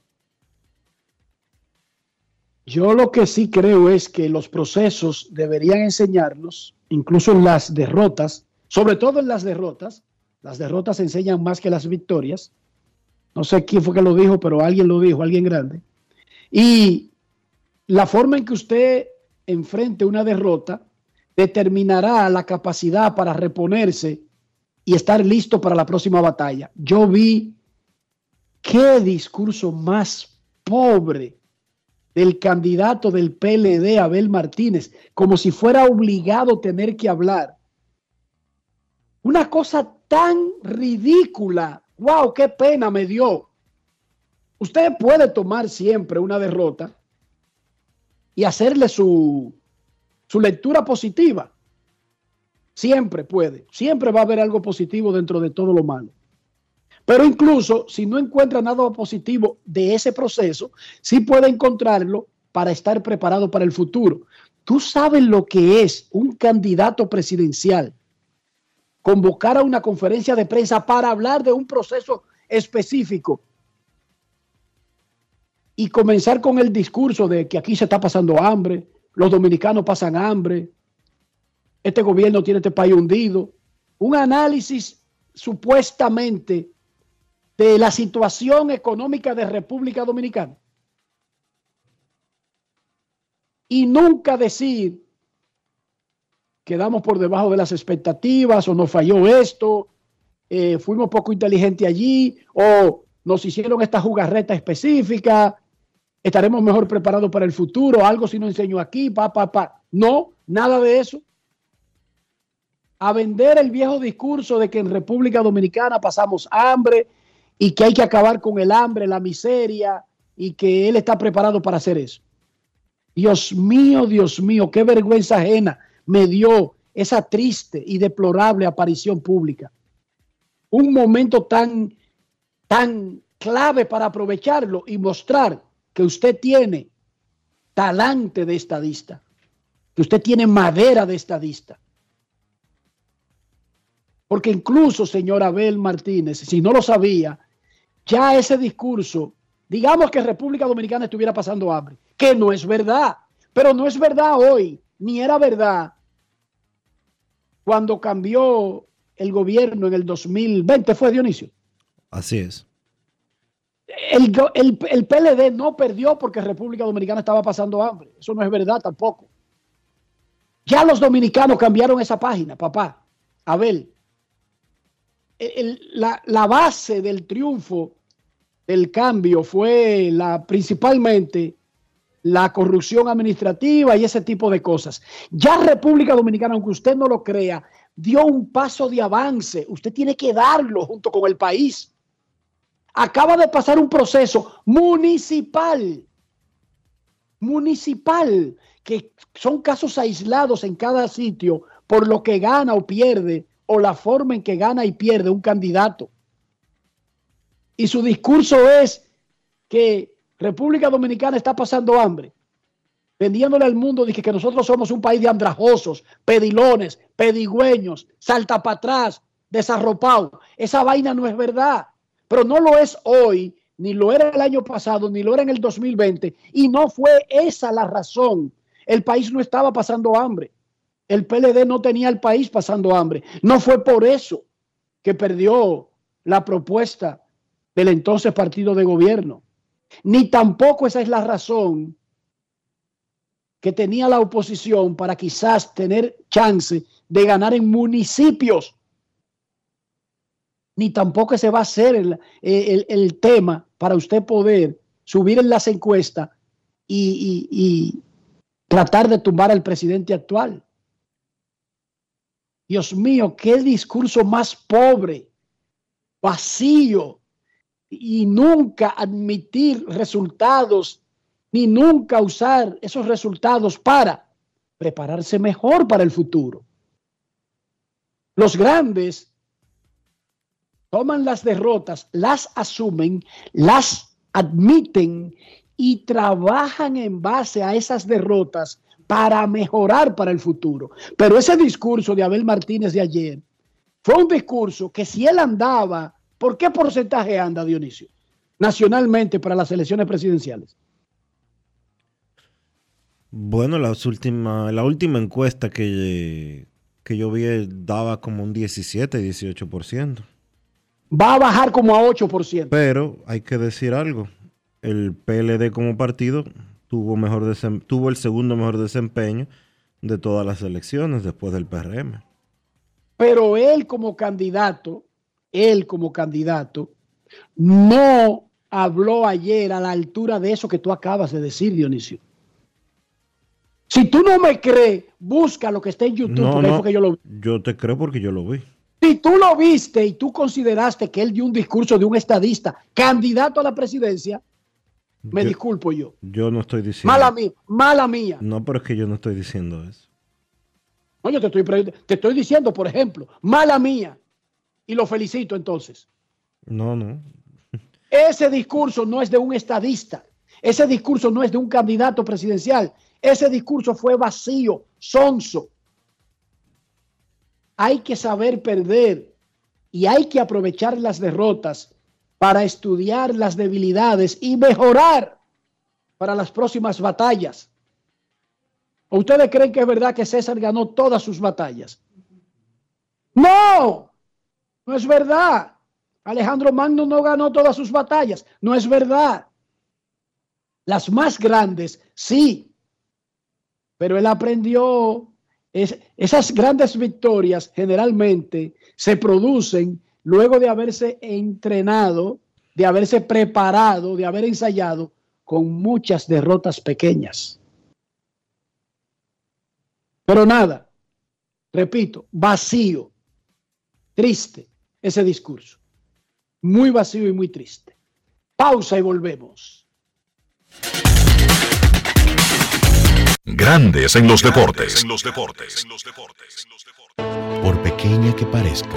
Yo lo que sí creo es que los procesos deberían enseñarnos, incluso en las derrotas, sobre todo en las derrotas, las derrotas enseñan más que las victorias. No sé quién fue que lo dijo, pero alguien lo dijo, alguien grande. Y la forma en que usted enfrente una derrota determinará la capacidad para reponerse y estar listo para la próxima batalla. Yo vi qué discurso más pobre del candidato del PLD, Abel Martínez, como si fuera obligado tener que hablar. Una cosa tan ridícula. ¡Wow! ¡Qué pena me dio! Usted puede tomar siempre una derrota y hacerle su, su lectura positiva. Siempre puede. Siempre va a haber algo positivo dentro de todo lo malo. Pero incluso si no encuentra nada positivo de ese proceso, sí puede encontrarlo para estar preparado para el futuro. Tú sabes lo que es un candidato presidencial convocar a una conferencia de prensa para hablar de un proceso específico y comenzar con el discurso de que aquí se está pasando hambre, los dominicanos pasan hambre, este gobierno tiene este país hundido. Un análisis supuestamente de la situación económica de República Dominicana. Y nunca decir quedamos por debajo de las expectativas o nos falló esto, eh, fuimos poco inteligentes allí o nos hicieron esta jugarreta específica, estaremos mejor preparados para el futuro, algo si no enseño aquí, pa, pa. No, nada de eso. A vender el viejo discurso de que en República Dominicana pasamos hambre y que hay que acabar con el hambre, la miseria y que él está preparado para hacer eso. Dios mío, Dios mío, qué vergüenza ajena me dio esa triste y deplorable aparición pública. Un momento tan, tan clave para aprovecharlo y mostrar que usted tiene talante de estadista, que usted tiene madera de estadista. Porque incluso, señor Abel Martínez, si no lo sabía, ya ese discurso, digamos que República Dominicana estuviera pasando hambre, que no es verdad, pero no es verdad hoy, ni era verdad cuando cambió el gobierno en el 2020, ¿fue Dionisio? Así es. El, el, PLD no perdió porque República Dominicana estaba pasando hambre. Eso no es verdad tampoco. Ya los dominicanos cambiaron esa página, papá. Abel. La, la, base del triunfo del cambio fue la, principalmente la corrupción administrativa y ese tipo de cosas. Ya República Dominicana, aunque usted no lo crea, dio un paso de avance. Usted tiene que darlo junto con el país acaba de pasar un proceso municipal, municipal, que son casos aislados en cada sitio por lo que gana o pierde o la forma en que gana y pierde un candidato. Y su discurso es que República Dominicana está pasando hambre, vendiéndole al mundo dije que nosotros somos un país de andrajosos, pedilones, pedigüeños, salta para atrás, desarropado. Esa vaina no es verdad pero no lo es hoy, ni lo era el año pasado, ni lo era en el 2020, y no fue esa la razón. El país no estaba pasando hambre. El PLD no tenía el país pasando hambre. No fue por eso que perdió la propuesta del entonces partido de gobierno. Ni tampoco esa es la razón que tenía la oposición para quizás tener chance de ganar en municipios ni tampoco se va a hacer el, tema para usted poder subir en las encuestas y tratar de tumbar al presidente actual. Dios mío, qué discurso más pobre, vacío, y nunca admitir resultados, ni nunca usar esos resultados para prepararse mejor para el futuro. Los grandes toman las derrotas, las asumen, las admiten y trabajan en base a esas derrotas para mejorar para el futuro. Pero ese discurso de Abel Martínez de ayer fue un discurso que si él andaba ¿Por qué porcentaje anda Dionisio? Nacionalmente para las elecciones presidenciales. Bueno, las última, la última encuesta que, que yo vi daba como un 17, 18%. Va a bajar como a 8%. Pero hay que decir algo. El PLD como partido tuvo, mejor desem- tuvo el segundo mejor desempeño de todas las elecciones después del PRM. Pero él como candidato, él como candidato, no habló ayer a la altura de eso que tú acabas de decir, Dionisio. Si tú no me crees, busca lo que está en YouTube, No, porque ahí no, fue que yo lo vi. yo te creo porque yo lo vi. Si tú lo viste y tú consideraste que él dio un discurso de un estadista candidato a la presidencia, me Yo- disculpo yo. Yo no estoy diciendo. Mala mía, mala mía. No, pero es que yo no estoy diciendo eso. No, yo te estoy, te estoy diciendo, por ejemplo, mala mía. Y lo felicito entonces. No, no. Ese discurso no es de un estadista. Ese discurso no es de un candidato presidencial. Ese discurso fue vacío, sonso. Hay que saber perder y hay que aprovechar las derrotas para estudiar las debilidades y mejorar para las próximas batallas. ¿O ustedes creen que es verdad que César ganó todas sus batallas? No, no es verdad. Alejandro Magno no ganó todas sus batallas. No es verdad. Las más grandes, sí. Pero él aprendió. es- esas grandes victorias generalmente se producen luego de haberse entrenado, de haberse preparado, de haber ensayado con muchas derrotas pequeñas. Pero nada, repito, vacío, triste ese discurso. Muy vacío y muy triste. Pausa y volvemos. Grandes en los deportes. En los deportes. Por pequeña que parezca,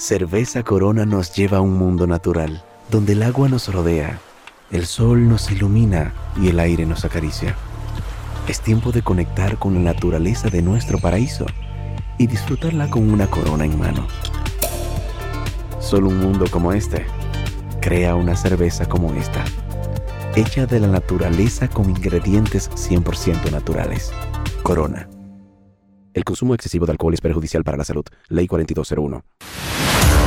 Cerveza Corona nos lleva a un mundo natural, donde el agua nos rodea, el sol nos ilumina y el aire nos acaricia. Es tiempo de conectar con la naturaleza de nuestro paraíso y disfrutarla con una corona en mano. Solo un mundo como este crea una cerveza como esta, hecha de la naturaleza con ingredientes 100% naturales. Corona. El consumo excesivo de alcohol es perjudicial para la salud. Ley 4201.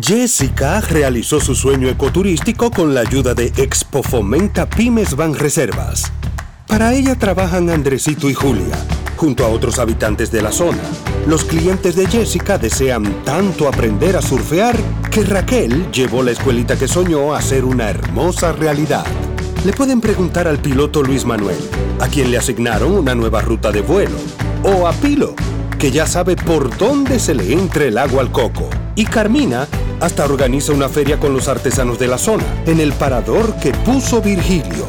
Jessica realizó su sueño ecoturístico con la ayuda de Expo Fomenta Pymes Ban Reservas. Para ella trabajan Andresito y Julia, junto a otros habitantes de la zona. Los clientes de Jessica desean tanto aprender a surfear que Raquel llevó la escuelita que soñó a ser una hermosa realidad. Le pueden preguntar al piloto Luis Manuel, a quien le asignaron una nueva ruta de vuelo, o a Pilo, que ya sabe por dónde se le entra el agua al coco. Y Carmina hasta organiza una feria con los artesanos de la zona, en el parador que puso Virgilio.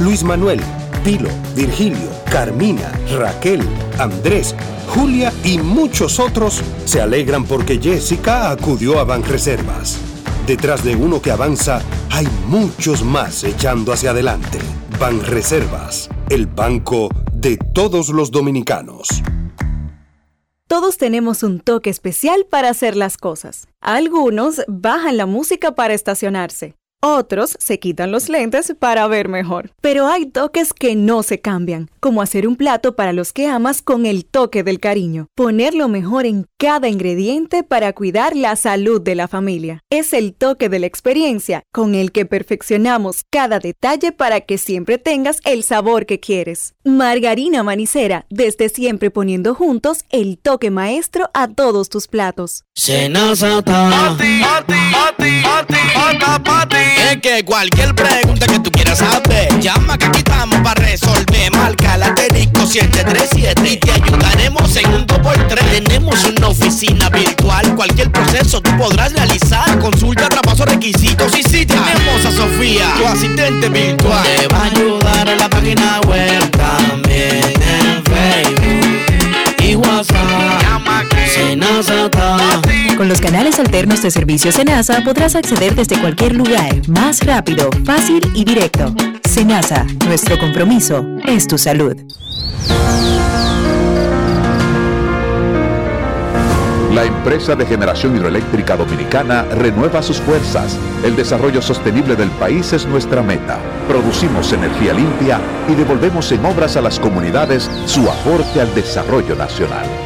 Luis Manuel, Pilo, Virgilio, Carmina, Raquel, Andrés, Julia y muchos otros se alegran porque Jessica acudió a Banreservas. Detrás de uno que avanza, hay muchos más echando hacia adelante. Ban Reservas, el banco de todos los dominicanos. Todos tenemos un toque especial para hacer las cosas. Algunos bajan la música para estacionarse. Otros se quitan los lentes para ver mejor. Pero hay toques que no se cambian, como hacer un plato para los que amas con el toque del cariño. Poner lo mejor en cada ingrediente para cuidar la salud de la familia. Es el toque de la experiencia con el que perfeccionamos cada detalle para que siempre tengas el sabor que quieres. Margarina Manicera, desde siempre poniendo juntos el toque maestro a todos tus platos. Es que cualquier pregunta que tú quieras saber, llama que aquí estamos para resolver. Marca la 737 y te ayudaremos en un 2x3. Tenemos una oficina virtual, cualquier proceso tú podrás realizar. Consulta, traspaso, requisitos y si tenemos a Sofía, tu asistente virtual. Te va a ayudar en la página web también en Facebook con los canales alternos de servicio Senasa podrás acceder desde cualquier lugar, más rápido, fácil y directo. Senasa, nuestro compromiso es tu salud. La empresa de generación hidroeléctrica dominicana renueva sus fuerzas. El desarrollo sostenible del país es nuestra meta. Producimos energía limpia y devolvemos en obras a las comunidades su aporte al desarrollo nacional.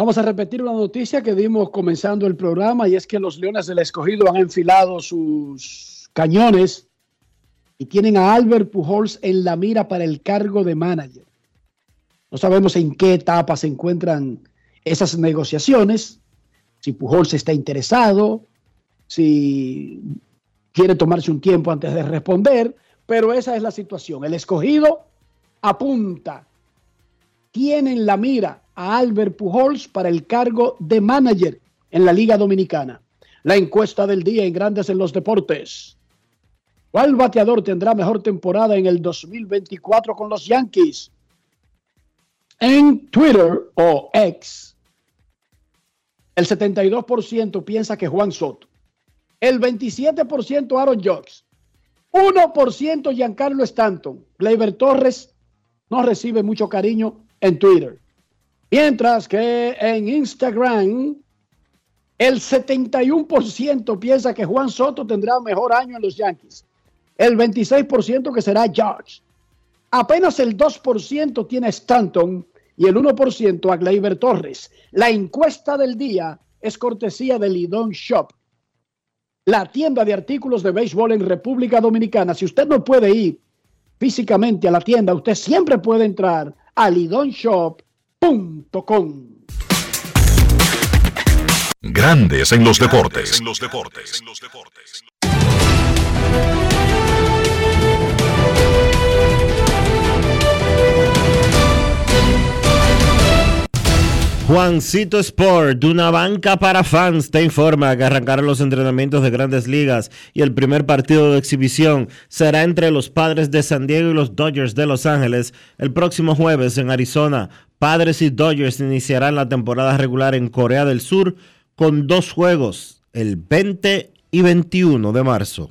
Vamos a repetir una noticia que dimos comenzando el programa y es que los Leones del Escogido han enfilado sus cañones y tienen a Albert Pujols en la mira para el cargo de manager. No sabemos en qué etapa se encuentran esas negociaciones, si Pujols está interesado, si quiere tomarse un tiempo antes de responder, pero esa es la situación. El escogido apunta, tienen la mira a Albert Pujols para el cargo de manager en la Liga Dominicana. La encuesta del día en Grandes en los Deportes. ¿Cuál bateador tendrá mejor temporada en el 2024 con los Yankees? En Twitter o X, el 72% piensa que Juan Soto. El 27% Aaron Jocks. 1% Giancarlo Stanton. Gleyber Torres no recibe mucho cariño en Twitter. Mientras que en Instagram, el 71% piensa que Juan Soto tendrá mejor año en los Yankees. El 26% que será George. Apenas el 2% tiene Stanton y el 1% a Gleyber Torres. La encuesta del día es cortesía de Lidon Shop, la tienda de artículos de béisbol en República Dominicana. Si usted no puede ir físicamente a la tienda, usted siempre puede entrar a Lidon Shop Grandes en los deportes. Juancito Sport, una banca para fans, te informa que arrancarán los entrenamientos de grandes ligas y el primer partido de exhibición será entre los padres de San Diego y los Dodgers de Los Ángeles el próximo jueves en Arizona. Padres y Dodgers iniciarán la temporada regular en Corea del Sur con dos juegos, el 20 y 21 de marzo.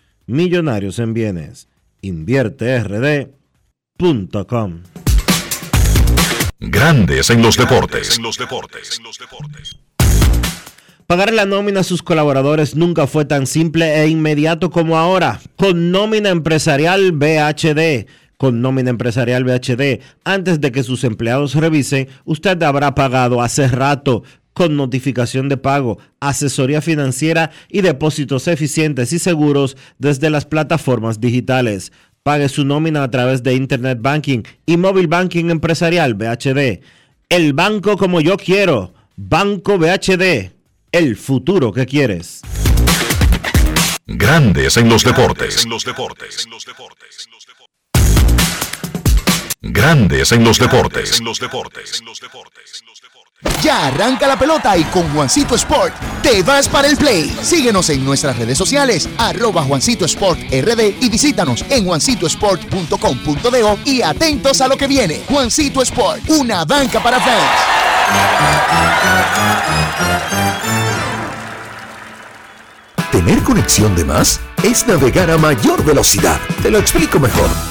millonarios en bienes. InvierteRD.com Grandes en los deportes. Pagar la nómina a sus colaboradores nunca fue tan simple e inmediato como ahora. Con nómina empresarial BHD. Con nómina empresarial BHD, antes de que sus empleados revisen, usted habrá pagado hace rato con notificación de pago, asesoría financiera y depósitos eficientes y seguros desde las plataformas digitales. Pague su nómina a través de Internet Banking y Móvil Banking Empresarial BHD. El banco como yo quiero. Banco BHD el futuro que quieres. Grandes en los deportes. Grandes en los deportes. Ya arranca la pelota y con Juancito Sport te vas para el play. Síguenos en nuestras redes sociales, arroba Juancito Sport RD y visítanos en juancitosport.com.de y atentos a lo que viene. Juancito Sport, una banca para fans. Tener conexión de más es navegar a mayor velocidad. Te lo explico mejor.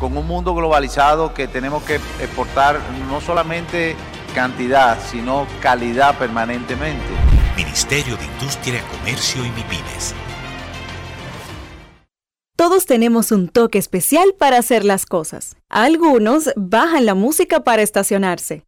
con un mundo globalizado que tenemos que exportar no solamente cantidad, sino calidad permanentemente. Ministerio de Industria, Comercio y MIPIMES. Todos tenemos un toque especial para hacer las cosas. Algunos bajan la música para estacionarse.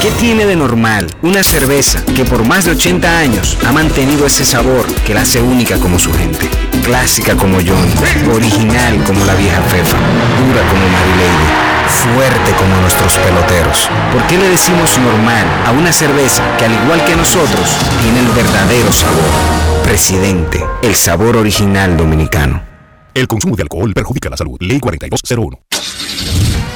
¿Qué tiene de normal una cerveza que por más de 80 años ha mantenido ese sabor que la hace única como su gente? Clásica como John, original como la vieja Fefa, dura como Marilady, fuerte como nuestros peloteros. ¿Por qué le decimos normal a una cerveza que al igual que nosotros tiene el verdadero sabor? Presidente, el sabor original dominicano. El consumo de alcohol perjudica la salud. Ley 4201.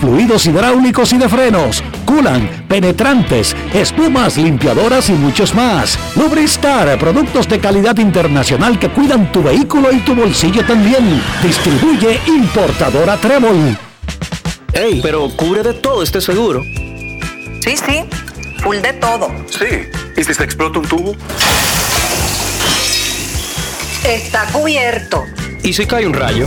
fluidos hidráulicos y de frenos, culan, penetrantes, espumas, limpiadoras y muchos más. Lubristar, productos de calidad internacional que cuidan tu vehículo y tu bolsillo también. Distribuye importadora Trébol. Ey, pero cubre de todo este seguro. Sí, sí, full de todo. Sí, ¿y si se explota un tubo? Está cubierto. ¿Y si cae un rayo?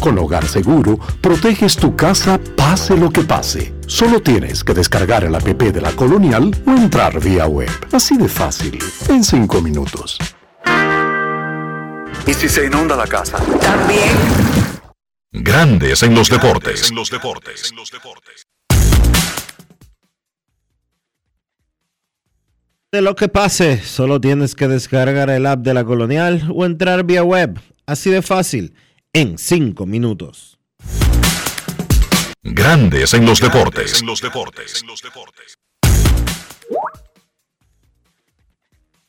Con Hogar Seguro, proteges tu casa pase lo que pase. Solo tienes que descargar el app de la Colonial o entrar vía web. Así de fácil, en 5 minutos. ¿Y si se inunda la casa? También. Grandes en los deportes. los deportes. De lo que pase, solo tienes que descargar el app de la Colonial o entrar vía web. Así de fácil, en 5 minutos. Grandes en los deportes. los deportes.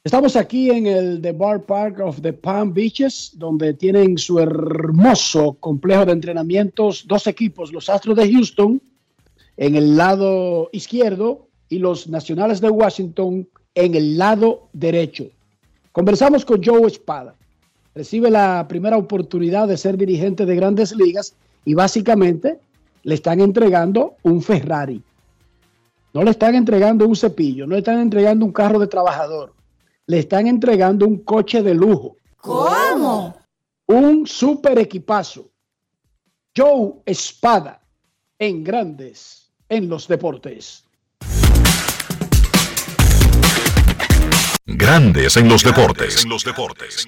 Estamos aquí en el The Bar Park of the Palm Beaches, donde tienen su hermoso complejo de entrenamientos, dos equipos, los Astros de Houston en el lado izquierdo y los Nacionales de Washington en el lado derecho. Conversamos con Joe Espada. Recibe la primera oportunidad de ser dirigente de grandes ligas y básicamente le están entregando un Ferrari. No le están entregando un cepillo, no le están entregando un carro de trabajador. Le están entregando un coche de lujo. ¿Cómo? Un super equipazo. Joe Espada en grandes en los deportes. Grandes en los deportes. En los deportes.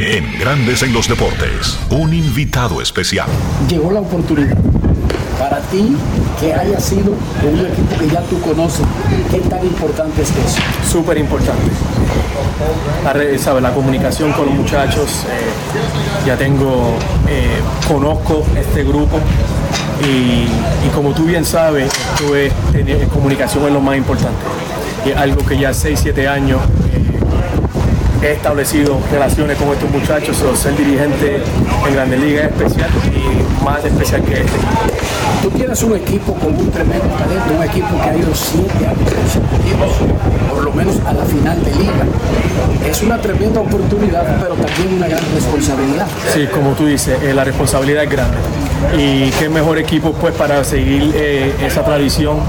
En Grandes en los deportes, un invitado especial. Llegó la oportunidad para ti que haya sido un equipo que ya tú conoces. ¿Qué tan importante es eso? Súper importante. La, sabe, la comunicación con los muchachos, eh, ya tengo, eh, conozco este grupo y, como tú bien sabes, esto es, comunicación es lo más importante. Y es algo que ya 6, 7 años eh, he establecido relaciones con estos muchachos, ser dirigente en Grandes Ligas es especial y más especial que este. Tú tienes un equipo con un tremendo talento, un equipo que ha ido siete años consecutivos, por lo menos a la final de liga. Es una tremenda oportunidad, pero también una gran responsabilidad. Sí, como tú dices, eh, la responsabilidad es grande. Y qué mejor equipo pues para seguir eh, esa tradición,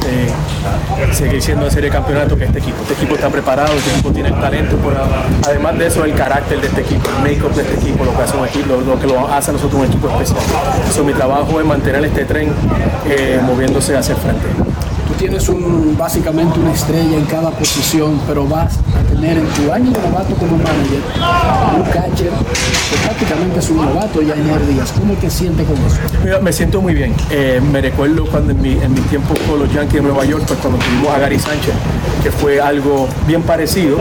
seguir siendo en serie de campeonato que este equipo. Este equipo está preparado, este equipo tiene el talento, pero además de eso el carácter de este equipo, el make-up de este equipo, lo que hace un lo, que lo hace a nosotros un equipo especial. So, mi trabajo es mantener este tren eh, moviéndose hacia el frente. Tú tienes un, básicamente una estrella en cada posición, pero vas a tener en tu año de novato como manager un catcher que prácticamente es un novato ya en Díaz. ¿Cómo te sientes con eso? Mira, me siento muy bien. Eh, me recuerdo cuando en mi, en mi tiempo con los Yankees de Nueva York, pues cuando tuvimos a Gary Sánchez, que fue algo bien parecido,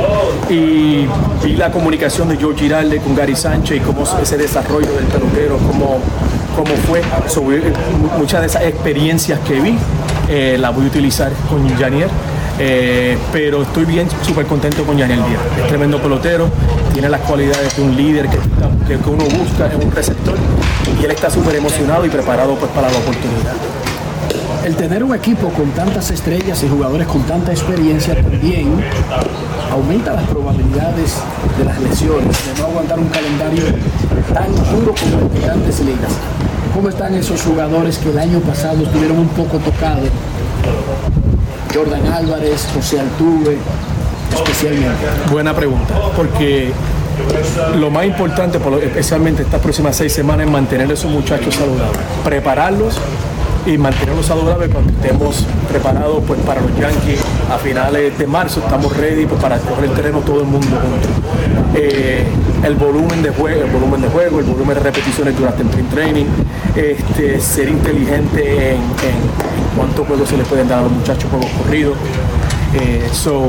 y vi la comunicación de George Giralde con Gary Sánchez y cómo ese desarrollo del pelotero, cómo, cómo fue. Eh, muchas de esas experiencias que vi, eh, las voy a utilizar con Janier. Eh, pero estoy bien, súper contento con Yaniel Díaz. Es tremendo pelotero, tiene las cualidades de un líder que, que uno busca en un receptor y él está súper emocionado y preparado pues, para la oportunidad. El tener un equipo con tantas estrellas y jugadores con tanta experiencia también aumenta las probabilidades de las lesiones, de no aguantar un calendario tan duro como el de grandes ligas. ¿Cómo están esos jugadores que el año pasado estuvieron un poco tocados? Jordan Álvarez, José Altuve, especialmente. Buena pregunta, porque lo más importante, especialmente estas próximas seis semanas, es mantener a esos muchachos saludables, prepararlos y mantenerlos saludables cuando estemos preparados pues, para los Yankees a finales de marzo. Estamos ready pues, para coger el terreno todo el mundo junto. Eh, el volumen de juego, el volumen de juego, el volumen de repeticiones durante el training, este, ser inteligente en, en- en cuántos juegos se les pueden dar a los muchachos, juegos corridos. Eh, so,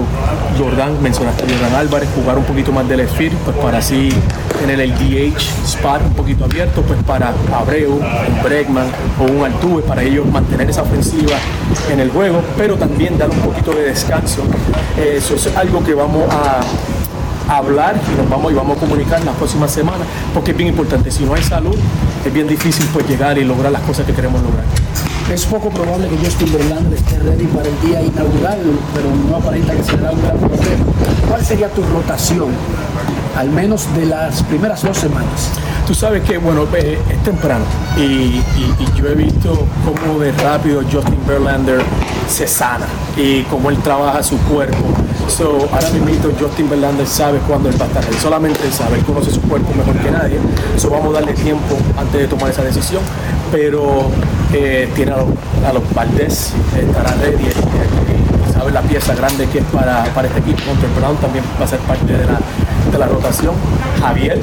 Jordan, mencionaste a Jordan Álvarez, jugar un poquito más del field, pues para así tener el DH spot un poquito abierto, pues para Abreu, un Bregman o un Altuve, para ellos mantener esa ofensiva en el juego, pero también dar un poquito de descanso. Eh, Eso es algo que vamos a hablar y nos vamos y vamos a comunicar en las próximas semanas, porque es bien importante. Si no hay salud, es bien difícil pues llegar y lograr las cosas que queremos lograr. Es poco probable que Justin Verlander esté ready para el día inaugural, pero no aparenta que será un gran problema. ¿Cuál sería tu rotación, al menos de las primeras dos semanas? Tú sabes que, bueno, eh, es temprano y, yo he visto cómo de rápido Justin Verlander se sana y cómo él trabaja su cuerpo. So, ahora mismo Justin Verlander sabe cuándo él va a estar ready. Solamente él sabe, él conoce su cuerpo mejor que nadie. So, vamos a darle tiempo antes de tomar esa decisión. Pero eh, tiene a los, a los Valdés, estará ready. eh, eh, sabe la pieza grande que es para, para este equipo. Hunter Brown también va a ser parte de la, la rotación. Javier,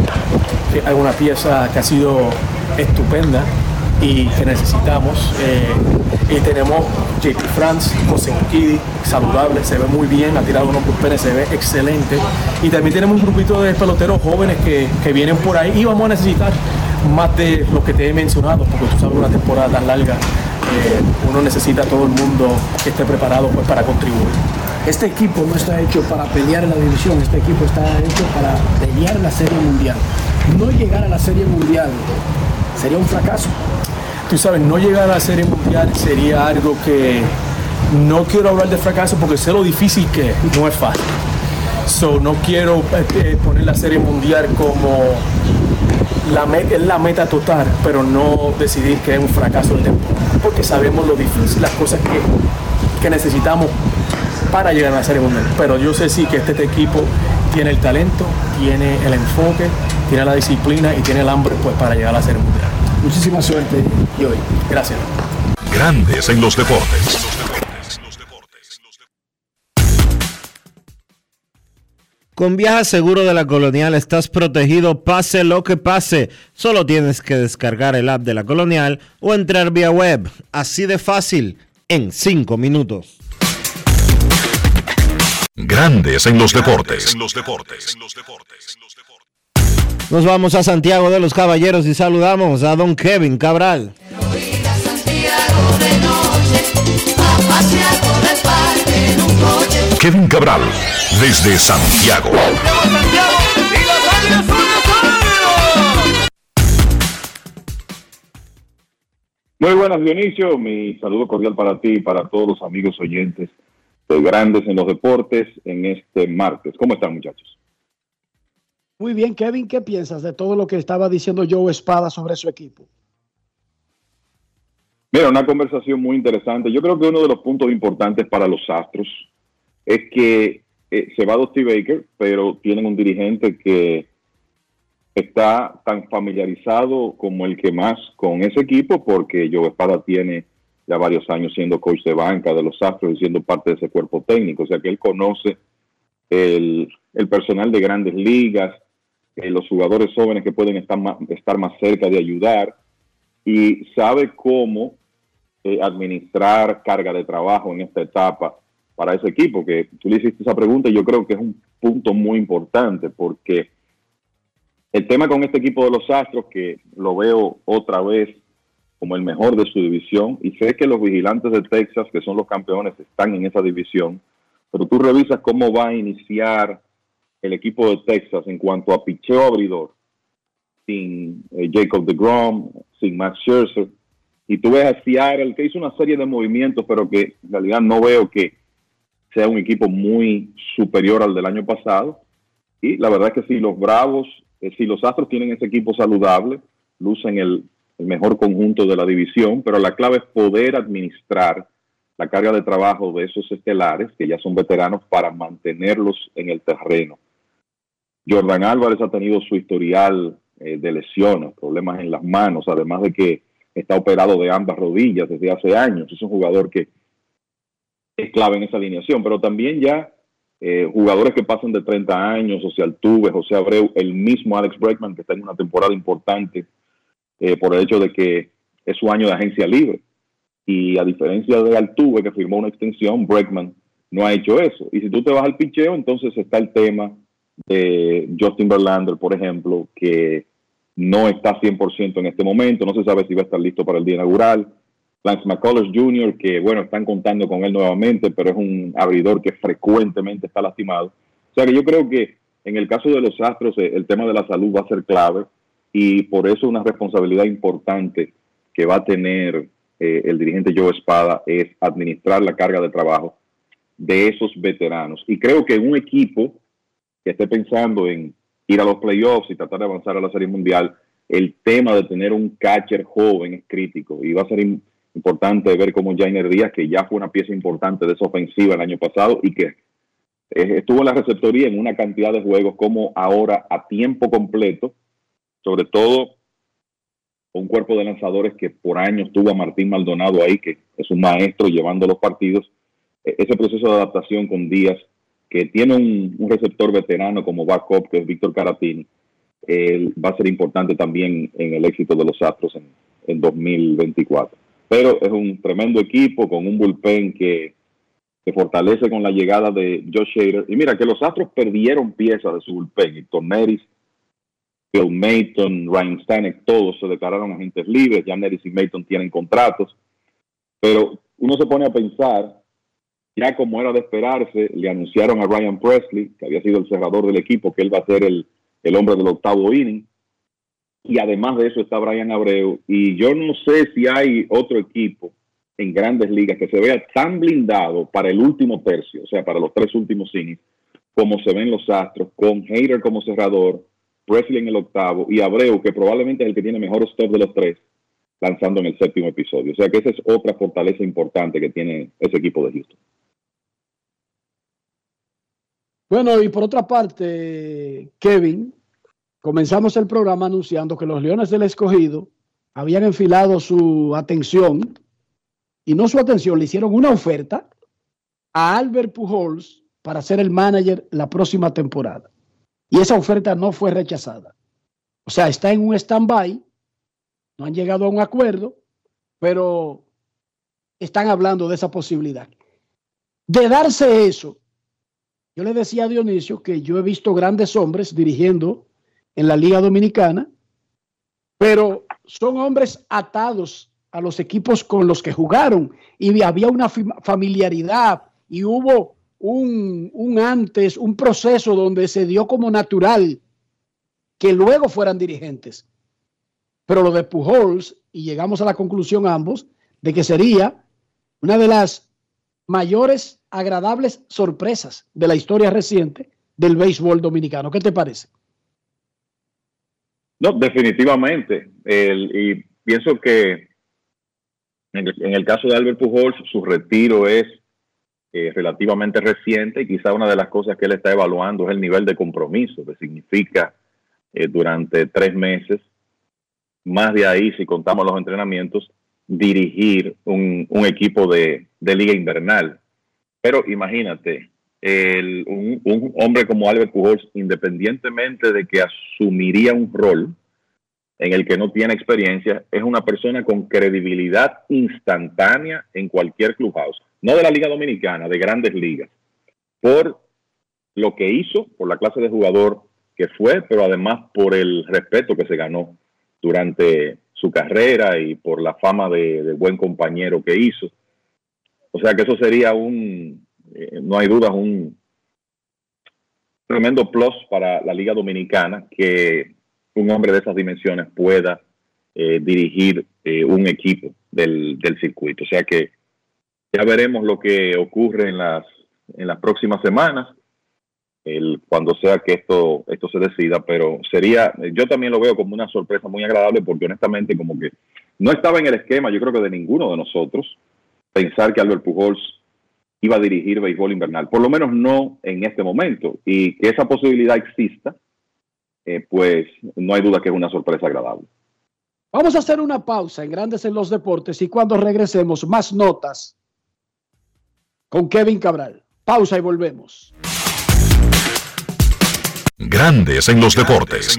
que es una pieza que ha sido estupenda y que necesitamos. eh, y tenemos JP France, José Urquidi, saludable, se ve muy bien, ha tirado unos bullpenes, se ve excelente. Y también tenemos un grupito de peloteros jóvenes que, que vienen por ahí y vamos a necesitar más de lo que te he mencionado, porque tú sabes, una temporada tan larga, eh, uno necesita a todo el mundo que esté preparado pues, para contribuir. Este equipo no está hecho para pelear la división, este equipo está hecho para pelear la Serie Mundial. No llegar a la Serie Mundial sería un fracaso. Tú sabes, no llegar a la Serie Mundial sería algo que no quiero hablar de fracaso porque sé lo difícil que no es fácil. So, no quiero eh, poner la Serie Mundial como la meta, la meta total, pero no decidir que es un fracaso el temporada, porque sabemos lo difícil, las cosas que, que necesitamos para llegar a la Serie Mundial. Pero yo sé sí que este, equipo tiene el talento, tiene el enfoque, tiene la disciplina y tiene el hambre pues, para llegar a la Serie Mundial. Muchísima suerte y hoy. Gracias. Grandes en los deportes. Con Viaja Seguro de la Colonial estás protegido pase lo que pase. Solo tienes que descargar el app de la Colonial o entrar vía web. Así de fácil, en 5 minutos. Grandes en los deportes. Nos vamos a Santiago de los Caballeros y saludamos a don Kevin Cabral. Kevin Cabral, desde Santiago. Muy buenas, Dionisio. Mi saludo cordial para ti y para todos los amigos oyentes de Grandes en los Deportes en este martes. ¿Cómo están, muchachos? Muy bien, Kevin, ¿qué piensas de todo lo que estaba diciendo Joe Espada sobre su equipo? Mira, una conversación muy interesante. Yo creo que uno de los puntos importantes para los Astros es que eh, se va Dusty Baker, pero tienen un dirigente que está tan familiarizado como el que más con ese equipo, porque Joe Espada tiene ya varios años siendo coach de banca de los Astros y siendo parte de ese cuerpo técnico. O sea que él conoce el, personal de grandes ligas, eh, los jugadores jóvenes que pueden estar más, estar más cerca de ayudar y sabe cómo eh, administrar carga de trabajo en esta etapa para ese equipo, que tú le hiciste esa pregunta y yo creo que es un punto muy importante porque el tema con este equipo de los Astros, que lo veo otra vez como el mejor de su división, y sé que los vigilantes de Texas, que son los campeones, están en esa división, pero tú revisas cómo va a iniciar el equipo de Texas en cuanto a picheo abridor, sin eh, Jacob DeGrom, sin Max Scherzer, y tú ves a Seattle, que hizo una serie de movimientos, pero que en realidad no veo que sea un equipo muy superior al del año pasado. Y la verdad es que si los Bravos, eh, si los Astros tienen ese equipo saludable, lucen el, el mejor conjunto de la división, pero la clave es poder administrar la carga de trabajo de esos estelares, que ya son veteranos, para mantenerlos en el terreno. Jordan Álvarez ha tenido su historial eh, de lesiones, problemas en las manos, además de que está operado de ambas rodillas desde hace años. Es un jugador que es clave en esa alineación, pero también ya eh, jugadores que pasan de 30 años, José Altuve, José Abreu, el mismo Alex Bregman, que está en una temporada importante eh, por el hecho de que es su año de agencia libre. Y a diferencia de Altuve, que firmó una extensión, Bregman no ha hecho eso. Y si tú te vas al picheo, entonces está el tema de Justin Verlander, por ejemplo, que no está 100% en este momento, no se sabe si va a estar listo para el día inaugural. Lance McCullers Jr., que bueno, están contando con él nuevamente, pero es un abridor que frecuentemente está lastimado. O sea que yo creo que en el caso de los Astros eh, el tema de la salud va a ser clave y por eso una responsabilidad importante que va a tener eh, el dirigente Joe Espada es administrar la carga de trabajo de esos veteranos. Y creo que un equipo que esté pensando en ir a los playoffs y tratar de avanzar a la Serie Mundial, el tema de tener un catcher joven es crítico y va a ser importante ver cómo Jainer Díaz, que ya fue una pieza importante de esa ofensiva el año pasado y que estuvo en la receptoría en una cantidad de juegos, como ahora a tiempo completo, sobre todo un cuerpo de lanzadores que por años tuvo a Martín Maldonado ahí, que es un maestro llevando los partidos. E-, ese proceso de adaptación con Díaz que tiene un, receptor veterano como backup, que es Víctor Caratini, va a ser importante también en el éxito de los Astros en, en 2024. Pero es un tremendo equipo con un bullpen que se fortalece con la llegada de Josh Shader. Y mira que los Astros perdieron piezas de su bullpen. Y Torneris, Bill Mayton, Ryan Stanek, todos se declararon agentes libres. Ya y Mayton tienen contratos. Pero uno se pone a pensar ya como era de esperarse, le anunciaron a Ryan Presley, que había sido el cerrador del equipo, que él va a ser el, hombre del octavo inning. Y además de eso está Brian Abreu. Y yo no sé si hay otro equipo en grandes ligas que se vea tan blindado para el último tercio, o sea, para los tres últimos innings, como se ven los Astros, con Hader como cerrador, Presley en el octavo y Abreu, que probablemente es el que tiene mejor stop de los tres, lanzando en el séptimo episodio. O sea que esa es otra fortaleza importante que tiene ese equipo de Houston. Bueno, y por otra parte, Kevin, comenzamos el programa anunciando que los Leones del Escogido habían enfilado su atención, y no su atención, le hicieron una oferta a Albert Pujols para ser el manager la próxima temporada. Y esa oferta no fue rechazada. O sea, está en un stand-by, no han llegado a un acuerdo, pero están hablando de esa posibilidad. De darse eso, yo le decía a Dionisio que yo he visto grandes hombres dirigiendo en la Liga Dominicana, pero son hombres atados a los equipos con los que jugaron y había una familiaridad y hubo un, un antes, un proceso donde se dio como natural que luego fueran dirigentes. Pero lo de Pujols, y llegamos a la conclusión ambos, de que sería una de las mayores agradables sorpresas de la historia reciente del béisbol dominicano. ¿Qué te parece? No, definitivamente. y pienso que en el, caso de Albert Pujols, su retiro es eh, relativamente reciente y quizá una de las cosas que él está evaluando es el nivel de compromiso que significa eh, durante tres meses, más de ahí si contamos los entrenamientos, dirigir un, equipo de, de liga invernal. Pero imagínate, un, hombre como Albert Pujols, independientemente de que asumiría un rol en el que no tiene experiencia, es una persona con credibilidad instantánea en cualquier clubhouse, no de la Liga Dominicana, de grandes ligas, por lo que hizo, por la clase de jugador que fue, pero además por el respeto que se ganó durante su carrera y por la fama de buen compañero que hizo. O sea que eso sería un, eh, no hay duda, un tremendo plus para la Liga Dominicana que un hombre de esas dimensiones pueda eh, dirigir eh, un equipo del, circuito. O sea que ya veremos lo que ocurre en las en las próximas semanas, el, cuando sea que esto, esto se decida, pero sería, yo también lo veo como una sorpresa muy agradable porque honestamente como que no estaba en el esquema, yo creo que de ninguno de nosotros, pensar que Albert Pujols iba a dirigir béisbol invernal, por lo menos no en este momento, y que esa posibilidad exista, eh, pues no hay duda que es una sorpresa agradable. Vamos a hacer una pausa en Grandes en los Deportes y cuando regresemos, más notas con Kevin Cabral. Pausa y volvemos. Grandes en los deportes.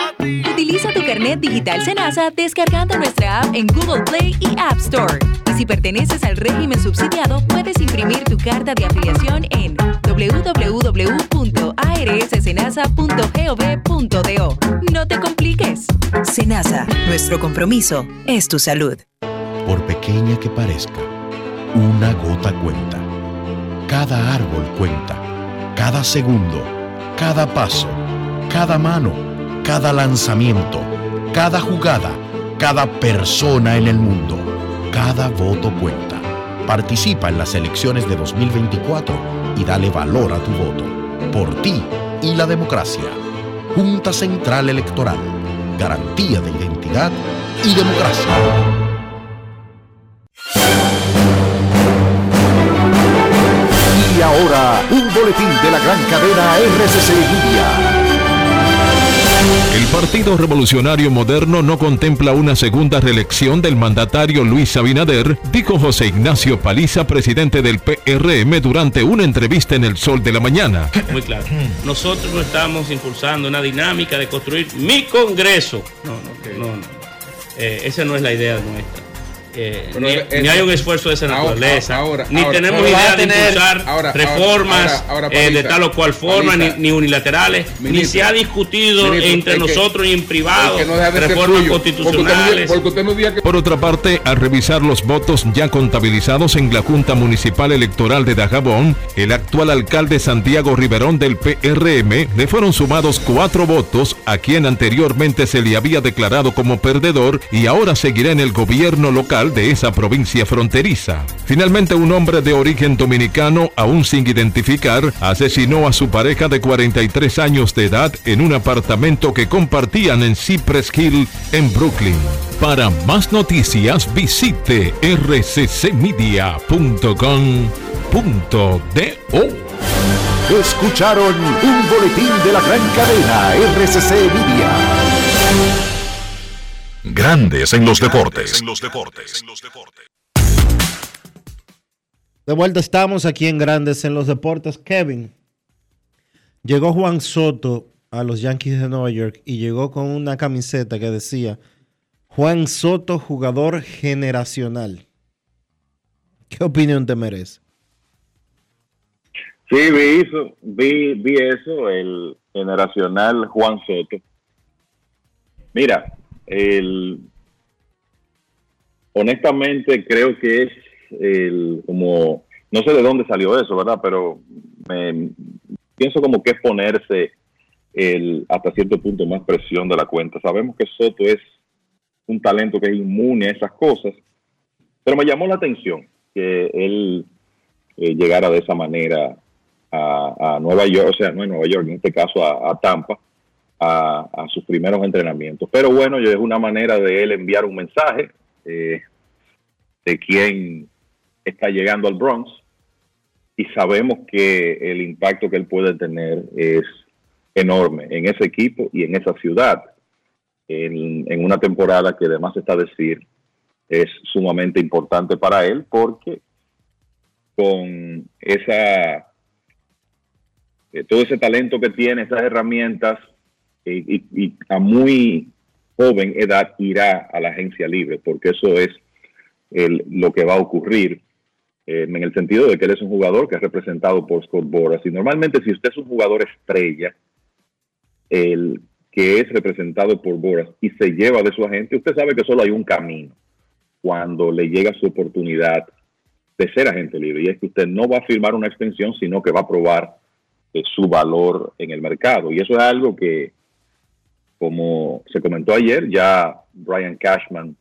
Utiliza tu carnet digital Senasa descargando nuestra app en Google Play y App Store. Y si perteneces al régimen subsidiado, puedes imprimir tu carta de afiliación en www.arssenasa.gov.do. No te compliques. Senasa, nuestro compromiso es tu salud. Por pequeña que parezca, una gota cuenta. Cada árbol cuenta. Cada segundo. Cada paso. Cada mano. Cada lanzamiento. Cada jugada. Cada persona en el mundo. Cada voto cuenta. Participa en las elecciones de 2024 y dale valor a tu voto. Por ti y la democracia. Junta Central Electoral. Garantía de identidad y democracia. Y ahora, un boletín de la gran cadena RCC Media. El Partido Revolucionario Moderno no contempla una segunda reelección del mandatario Luis Abinader, dijo José Ignacio Paliza, presidente del PRM, durante una entrevista en El Sol de la Mañana. Muy claro. Nosotros no estamos impulsando una dinámica de construir mi Congreso. No, no, no. no. Eh, esa no es la idea nuestra. Eh, ni, ni hay un esfuerzo de esa naturaleza, ahora- ni ahora- tenemos pero va idea de tener- impulsar ahora- reformas ahora- ahora, eh, de tal o cual forma, ni, ni unilaterales, ni se ha discutido ministro, entre que- nosotros y en privado no de reformas suyo, porque usted no diga- constitucionales. porque usted no diga que Por otra parte, al revisar los votos ya contabilizados en la Junta Municipal Electoral de Dajabón, el actual alcalde Santiago Riverón del PRM le fueron sumados cuatro votos a quien anteriormente se le había declarado como perdedor y ahora seguirá en el gobierno local de esa provincia fronteriza. Finalmente, un hombre de origen dominicano, aún sin identificar, asesinó a su pareja de 43 años de edad en un apartamento que compartían en Cypress Hill, en Brooklyn. Para más noticias, visite rccmedia.com.do. Escucharon un boletín de la gran cadena RCC Media. Grandes en los deportes. De vuelta estamos aquí en Grandes en los Deportes. Kevin, llegó Juan Soto a los Yankees de Nueva York y llegó con una camiseta que decía Juan Soto, jugador generacional. ¿Qué opinión te merece? Sí, vi eso, vi, vi eso, el generacional Juan Soto. Mira, el, honestamente creo que es el, como, no sé de dónde salió eso, ¿verdad? Pero me, pienso como que es ponerse el, hasta cierto punto más presión de la cuenta. Sabemos que Soto es un talento que es inmune a esas cosas, pero me llamó la atención que él eh, llegara de esa manera a, a, Nueva York, o sea, no en Nueva York, en este caso a, a Tampa, a, sus primeros entrenamientos. Pero bueno, es una manera de él enviar un mensaje eh, de quién está llegando al Bronx y sabemos que el impacto que él puede tener es enorme en ese equipo y en esa ciudad en, en una temporada que además está decir es sumamente importante para él porque con esa eh, todo ese talento que tiene, esas herramientas y, y, a muy joven edad irá a la agencia libre porque eso es el, lo que va a ocurrir eh, en el sentido de que él es un jugador que es representado por Scott Boras y normalmente si usted es un jugador estrella el que es representado por Boras y se lleva de su agente, usted sabe que solo hay un camino cuando le llega su oportunidad de ser agente libre. Y es que usted no va a firmar una extensión, sino que va a probar eh, su valor en el mercado. Y eso es algo que, como se comentó ayer, ya Brian Cashman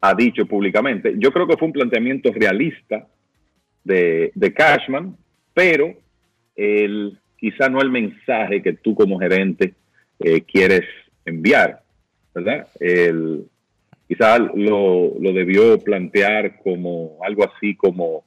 ha dicho públicamente. Yo creo que fue un planteamiento realista de, Cashman, pero el, quizá no el mensaje que tú como gerente eh, quieres enviar, ¿verdad? El, quizá lo, lo, debió plantear como algo así como,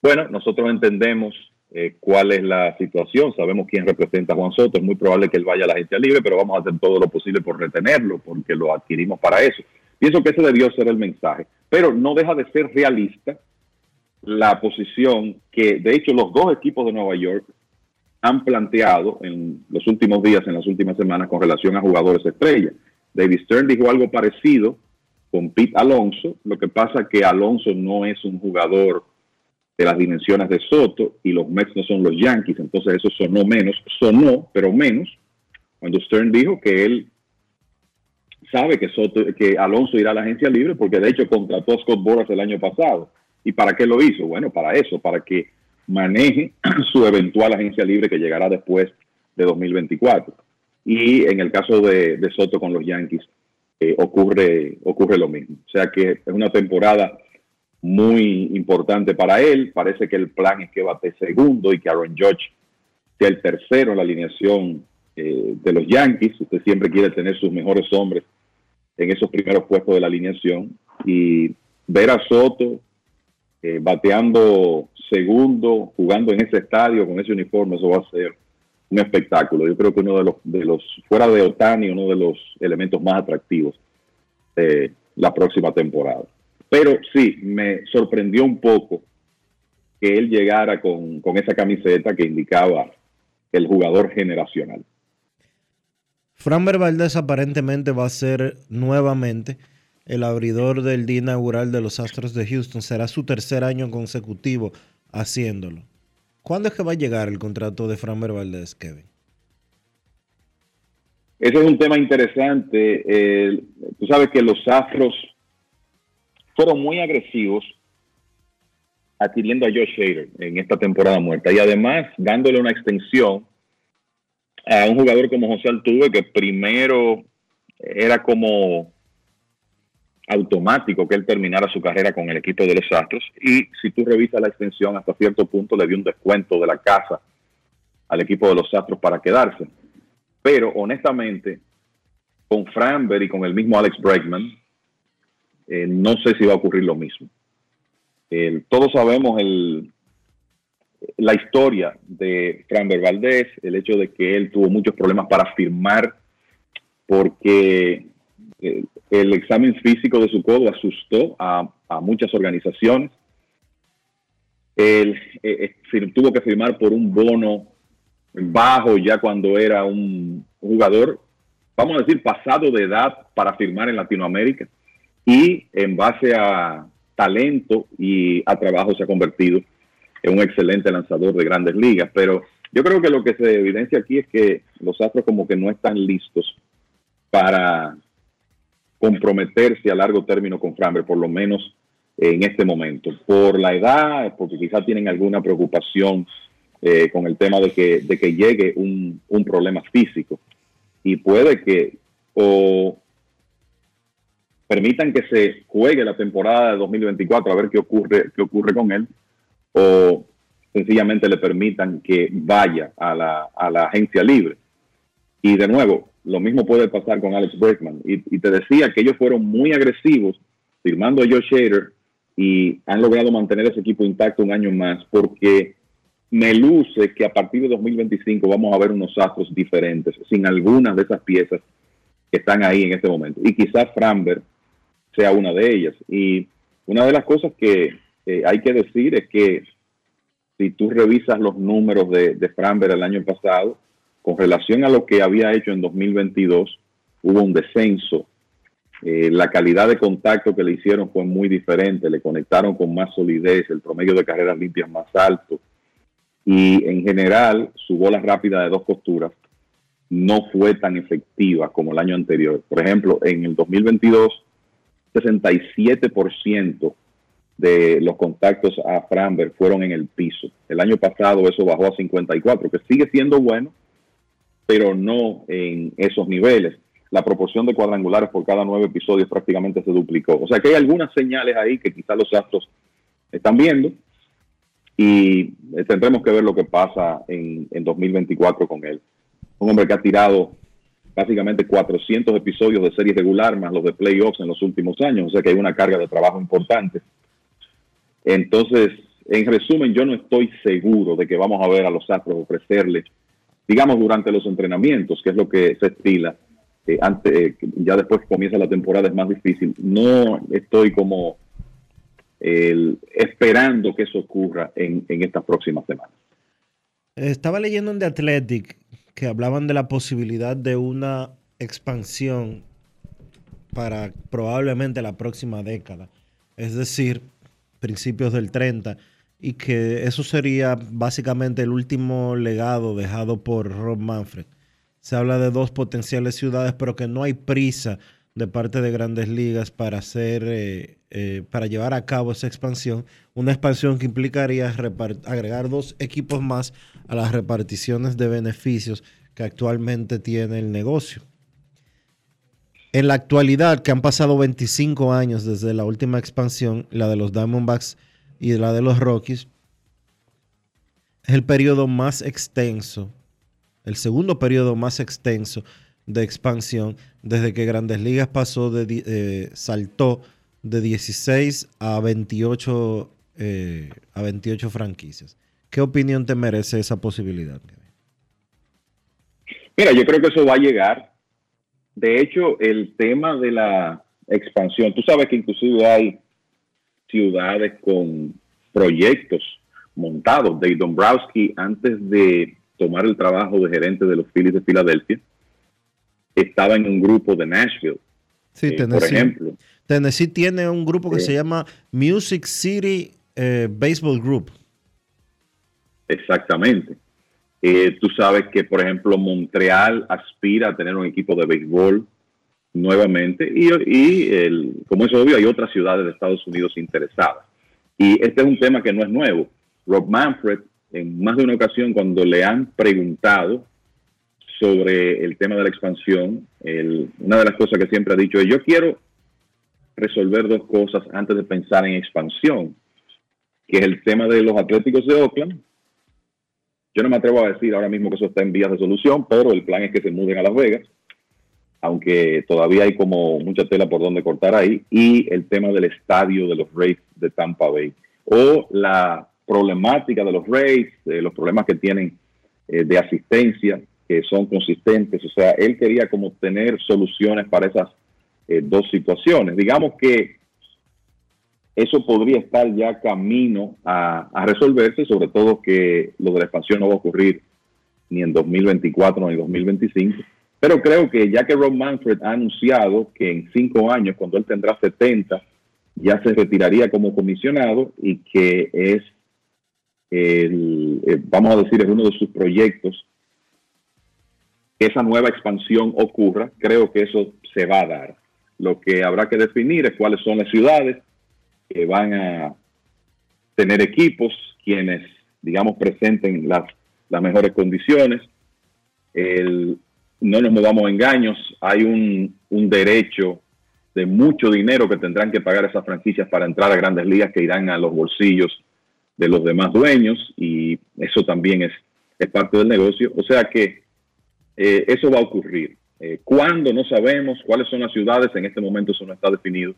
bueno, nosotros entendemos eh, cuál es la situación, sabemos quién representa a Juan Soto, es muy probable que él vaya a la agencia libre, pero vamos a hacer todo lo posible por retenerlo, porque lo adquirimos para eso. Pienso que ese debió ser el mensaje, pero no deja de ser realista la posición que, de hecho, los dos equipos de Nueva York han planteado en los últimos días, en las últimas semanas, con relación a jugadores estrella. David Stern dijo algo parecido con Pete Alonso, lo que pasa que Alonso no es un jugador de las dimensiones de Soto y los Mets no son los Yankees, entonces eso sonó menos, sonó, pero menos, cuando Stern dijo que él sabe que, Soto, que Alonso irá a la agencia libre porque de hecho contrató a Scott Boras el año pasado. ¿Y para qué lo hizo? Bueno, para eso, para que maneje su eventual agencia libre que llegará después de 2024. Y en el caso de, de Soto con los Yankees eh, ocurre, ocurre lo mismo. O sea que es una temporada muy importante para él. Parece que el plan es que bate segundo y que Aaron Judge sea el tercero en la alineación eh, de los Yankees. Usted siempre quiere tener sus mejores hombres en esos primeros puestos de la alineación. Y ver a Soto eh, bateando segundo, jugando en ese estadio con ese uniforme, eso va a ser un espectáculo. Yo creo que uno de los, de los fuera de Otani, uno de los elementos más atractivos de la próxima temporada. Pero sí, me sorprendió un poco que él llegara con, con esa camiseta que indicaba el jugador generacional. Framber Valdez aparentemente va a ser nuevamente el abridor del día inaugural de los Astros de Houston. Será su tercer año consecutivo haciéndolo. ¿Cuándo es que va a llegar el contrato de Framber Valdez, Kevin? Ese es un tema interesante. Eh, tú sabes que los Astros fueron muy agresivos adquiriendo a Josh Hader en esta temporada muerta y además dándole una extensión a un jugador como José Altuve que primero era como automático que él terminara su carrera con el equipo de los Astros y si tú revisas la extensión hasta cierto punto le dio un descuento de la casa al equipo de los Astros para quedarse. Pero honestamente, con Framber y con el mismo Alex Bregman, eh, no sé si va a ocurrir lo mismo. Todos sabemos la historia de Framber Valdez, el hecho de que él tuvo muchos problemas para firmar porque eh, el examen físico de su codo asustó a, muchas organizaciones. Él eh, tuvo que firmar por un bono bajo ya cuando era un jugador, vamos a decir, pasado de edad para firmar en Latinoamérica y en base a talento y a trabajo se ha convertido en un excelente lanzador de grandes ligas. Pero yo creo que lo que se evidencia aquí es que los Astros como que no están listos para comprometerse a largo término con Framber, por lo menos en este momento, por la edad, porque quizás tienen alguna preocupación eh, con el tema de que, de que llegue un, un problema físico y puede que o permitan que se juegue la temporada de 2024 a ver qué ocurre, qué ocurre con él, o sencillamente le permitan que vaya a la, a la agencia libre. Y de nuevo, lo mismo puede pasar con Alex Bregman. Y, te decía que ellos fueron muy agresivos firmando a Joe Shader y han logrado mantener ese equipo intacto un año más porque me luce que a partir de 2025 vamos a ver unos astros diferentes sin algunas de esas piezas que están ahí en este momento. Y quizás Framber sea una de ellas. Y una de las cosas que eh, hay que decir es que si tú revisas los números de, de Framber el año pasado, con relación a lo que había hecho en 2022, hubo un descenso. Eh, la calidad de contacto que le hicieron fue muy diferente, le conectaron con más solidez, el promedio de carreras limpias más alto y en general su bola rápida de dos costuras no fue tan efectiva como el año anterior. Por ejemplo, en el 2022, 67% de los contactos a Framber fueron en el piso. El año pasado eso bajó a 54, que sigue siendo bueno, pero no en esos niveles. La proporción de cuadrangulares por cada nueve episodios prácticamente se duplicó. O sea que hay algunas señales ahí que quizás los Astros están viendo y tendremos que ver lo que pasa en, en 2024 con él. Un hombre que ha tirado básicamente 400 episodios de serie regular más los de playoffs en los últimos años, o sea que hay una carga de trabajo importante. Entonces, en resumen, yo no estoy seguro de que vamos a ver a los Astros ofrecerle, digamos, durante los entrenamientos, que es lo que se estila, eh, antes, eh, ya después que comienza la temporada es más difícil. No estoy como esperando que eso ocurra en, en estas próximas semanas. Estaba leyendo en The Athletic que hablaban de la posibilidad de una expansión para probablemente la próxima década, es decir, principios del 30, y que eso sería básicamente el último legado dejado por Rob Manfred. Se habla de dos potenciales ciudades, pero que no hay prisa de parte de grandes ligas para hacer, eh, eh, para llevar a cabo esa expansión, una expansión que implicaría agregar dos equipos más a las reparticiones de beneficios que actualmente tiene el negocio. En la actualidad, que han pasado 25 años desde la última expansión, la de los Diamondbacks y la de los Rockies, es el periodo más extenso, el segundo periodo más extenso de expansión desde que Grandes Ligas pasó de eh, saltó de 16 a 28 eh, a 28 franquicias. ¿Qué opinión te merece esa posibilidad? Mira, yo creo que eso va a llegar. De hecho, el tema de la expansión, tú sabes que inclusive hay ciudades con proyectos montados. Dave Dombrowski, antes de tomar el trabajo de gerente de los Phillies de Filadelfia, estaba en un grupo de Nashville. Sí, eh, Tennessee. Por ejemplo. Tennessee tiene un grupo que eh, se llama Music City eh, Baseball Group. Exactamente. Eh, tú sabes que, por ejemplo, Montreal aspira a tener un equipo de béisbol nuevamente y, y el, como es obvio, hay otras ciudades de Estados Unidos interesadas. Y este es un tema que no es nuevo. Rob Manfred, en más de una ocasión, cuando le han preguntado sobre el tema de la expansión, una de las cosas que siempre ha dicho es, yo quiero resolver dos cosas antes de pensar en expansión, que es el tema de los Atléticos de Oakland. Yo no me atrevo a decir ahora mismo que eso está en vías de solución, pero el plan es que se muden a Las Vegas, aunque todavía hay como mucha tela por donde cortar ahí, y el tema del estadio de los Rays de Tampa Bay, o la problemática de los Rays, los problemas que tienen eh, de asistencia, son consistentes. O sea, él quería como tener soluciones para esas eh, dos situaciones. Digamos que eso podría estar ya camino a, a, resolverse, sobre todo que lo de la expansión no va a ocurrir ni en 2024 ni en 2025. Pero creo que ya que Rob Manfred ha anunciado que en cinco años, cuando él tendrá 70, ya se retiraría como comisionado y que es, el, eh, vamos a decir, es uno de sus proyectos que esa nueva expansión ocurra, creo que eso se va a dar. Lo que habrá que definir es cuáles son las ciudades que van a tener equipos, quienes, digamos, presenten las, las mejores condiciones. El, no nos movamos a engaños, hay un, un derecho de mucho dinero que tendrán que pagar esas franquicias para entrar a grandes ligas que irán a los bolsillos de los demás dueños y eso también es, es parte del negocio. O sea que eh, eso va a ocurrir. Eh, ¿Cuándo? No sabemos. ¿Cuáles son las ciudades? En este momento eso no está definido,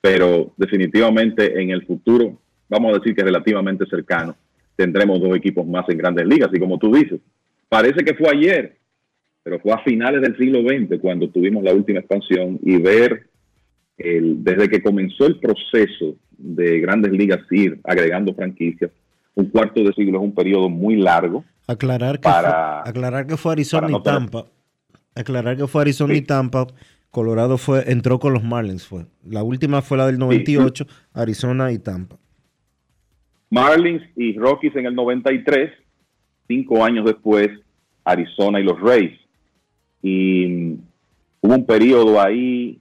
pero definitivamente en el futuro, vamos a decir que relativamente cercano, tendremos dos equipos más en grandes ligas. Y como tú dices, parece que fue ayer, pero fue a finales del siglo XX cuando tuvimos la última expansión y ver desde que comenzó el proceso de grandes ligas ir agregando franquicias, un cuarto de siglo es un periodo muy largo. Aclarar que, para, fue, aclarar que fue Arizona no y Tampa. Tener... Aclarar que fue Arizona sí. y Tampa. Colorado fue, entró con los Marlins. Fue. La última fue la del 98, sí. Arizona y Tampa. Marlins y Rockies en el 93, cinco años después, Arizona y los Rays. Y hubo un periodo ahí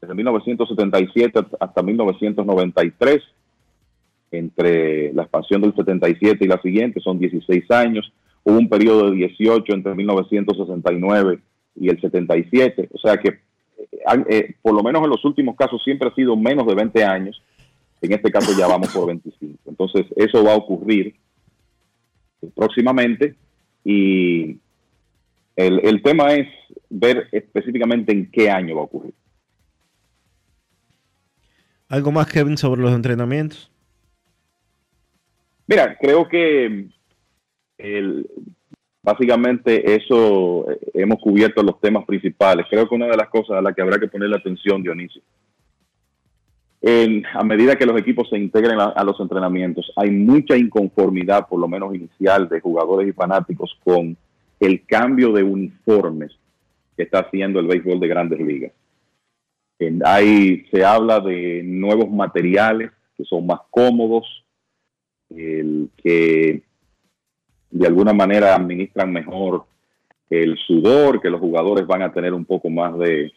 desde 1977 hasta 1993, entre la expansión del 77 y la siguiente, son 16 años. Hubo un periodo de 18 entre 1969 y el 77, o sea que eh, eh, por lo menos en los últimos casos siempre ha sido menos de 20 años. En este caso ya vamos por 25. Entonces eso va a ocurrir próximamente y el, el tema es ver específicamente en qué año va a ocurrir. ¿Algo más, Kevin, sobre los entrenamientos? Mira, creo que básicamente eso eh, hemos cubierto los temas principales. Creo que una de las cosas a las que habrá que ponerle atención, Dionisio, en, a medida que los equipos se integren a, a, los entrenamientos, hay mucha inconformidad, por lo menos inicial, de jugadores y fanáticos con el cambio de uniformes que está haciendo el béisbol de grandes ligas. Hay, se habla de nuevos materiales que son más cómodos, el, que de alguna manera administran mejor el sudor, que los jugadores van a tener un poco más de,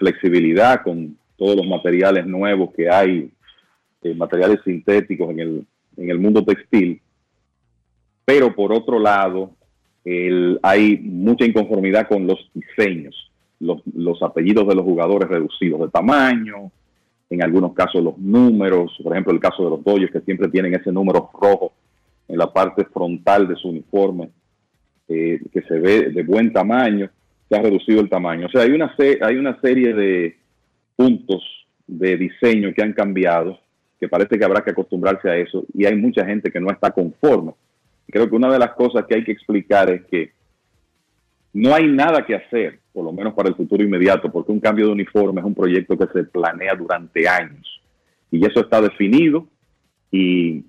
flexibilidad con todos los materiales nuevos que hay, eh, materiales sintéticos en el, en el mundo textil. Pero por otro lado, el, hay mucha inconformidad con los diseños los, apellidos de los jugadores reducidos de tamaño, en algunos casos los números, por ejemplo el caso de los Dodgers que siempre tienen ese número rojo en la parte frontal de su uniforme, eh, que se ve de buen tamaño, se ha reducido el tamaño. O sea, hay una, hay una serie de puntos de diseño que han cambiado, que parece que habrá que acostumbrarse a eso, y hay mucha gente que no está conforme. Creo que una de las cosas que hay que explicar es que no hay nada que hacer, por lo menos para el futuro inmediato, porque un cambio de uniforme es un proyecto que se planea durante años. Y eso está definido y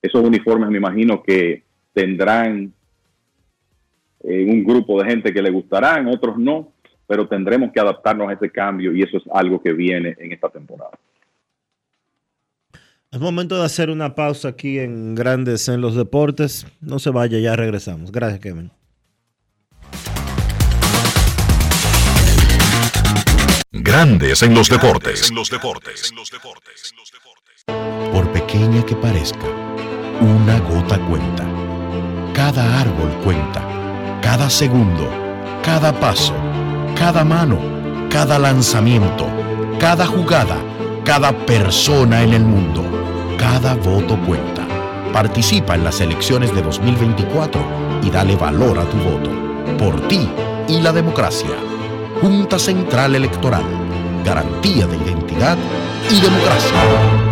esos uniformes me imagino que tendrán eh, un grupo de gente que le gustarán, otros no, pero tendremos que adaptarnos a ese cambio y eso es algo que viene en esta temporada. Es momento de hacer una pausa aquí en Grandes en los Deportes. No se vaya, ya regresamos. Gracias, Kevin. Grandes en los deportes. En los deportes. Por pequeña que parezca, una gota cuenta. Cada árbol cuenta. Cada segundo. Cada paso. Cada mano. Cada lanzamiento. Cada jugada. Cada persona en el mundo. Cada voto cuenta. Participa en las elecciones de 2024 y dale valor a tu voto. Por ti y la democracia. Junta Central Electoral. Garantía de identidad y democracia.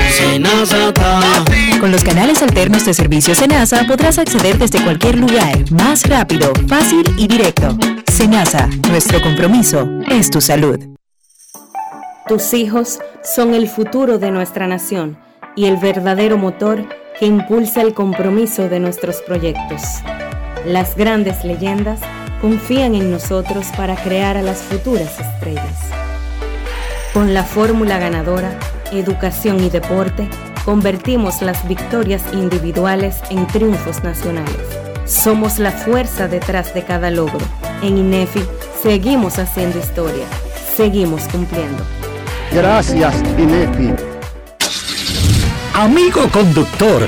Con los canales alternos de servicio Senasa podrás acceder desde cualquier lugar, más rápido, fácil y directo. Senasa, nuestro compromiso es tu salud. Tus hijos son el futuro de nuestra nación y el verdadero motor que impulsa el compromiso de nuestros proyectos. Las grandes leyendas confían en nosotros para crear a las futuras estrellas. Con la fórmula ganadora, educación y deporte, convertimos las victorias individuales en triunfos nacionales. Somos la fuerza detrás de cada logro. En INEFI seguimos haciendo historia. Seguimos cumpliendo. Gracias, INEFI. Amigo conductor,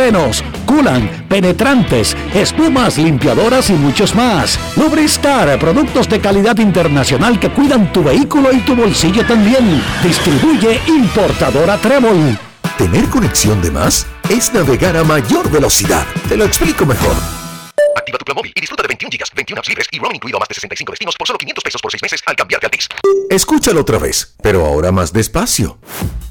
frenos, culan, penetrantes, espumas, limpiadoras y muchos más. Lubristar, productos de calidad internacional que cuidan tu vehículo y tu bolsillo también. Distribuye importadora Trébol. Tener conexión de más es navegar a mayor velocidad. Te lo explico mejor. Plan móvil y disfruta de 21 gigas, 21 apps libres y roaming incluido a más de 65 destinos por solo 500 pesos por 6 meses al cambiarte al TIS. Escúchalo otra vez, pero ahora más despacio.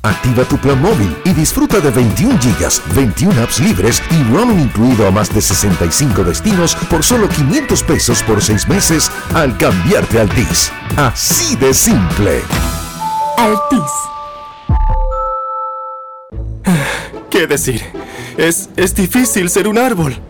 Activa tu plan móvil y disfruta de 21 gigas, 21 apps libres y roaming incluido a más de 65 destinos por solo 500 pesos por 6 meses al cambiarte al TIS. Así de simple. Altis. ¿Qué decir? Es, es difícil ser un árbol.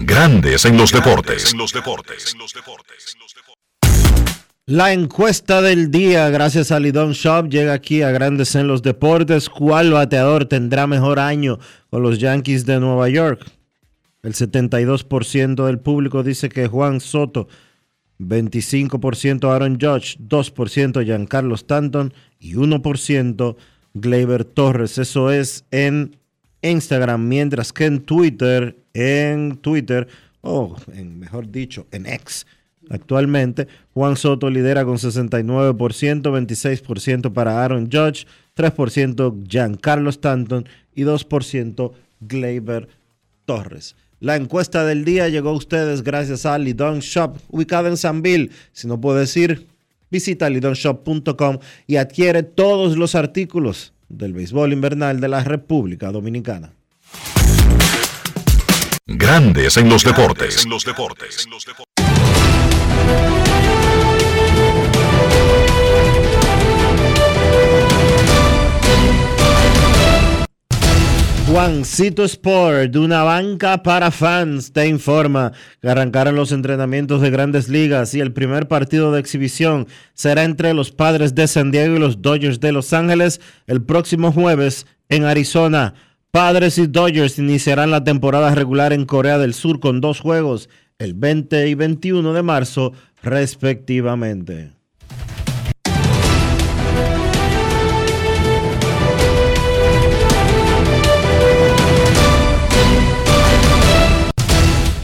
Grandes en los deportes. La encuesta del día, gracias a Lidon Shop, llega aquí a Grandes en los Deportes. ¿Cuál bateador tendrá mejor año con los Yankees de Nueva York? El 72% del público dice que Juan Soto, 25% Aaron Judge, 2% Giancarlo Stanton y 1% Gleyber Torres. Eso es en Instagram, mientras que en Twitter, en Twitter, o en, mejor dicho, en X, actualmente, Juan Soto lidera con 69%, 26% para Aaron Judge, 3% Giancarlo Stanton y 2% Gleyber Torres. La encuesta del día llegó a ustedes gracias a Lidon Shop, ubicada en Sanville. Si no puedes ir, visita lidonshop.com y adquiere todos los artículos del béisbol invernal de la República Dominicana. Grandes en los deportes. En los deportes. Juancito Sport, una banca para fans, te informa que arrancaron los entrenamientos de grandes ligas y el primer partido de exhibición será entre los padres de San Diego y los Dodgers de Los Ángeles el próximo jueves en Arizona. Padres y Dodgers iniciarán la temporada regular en Corea del Sur con dos juegos el 20 y 21 de marzo respectivamente.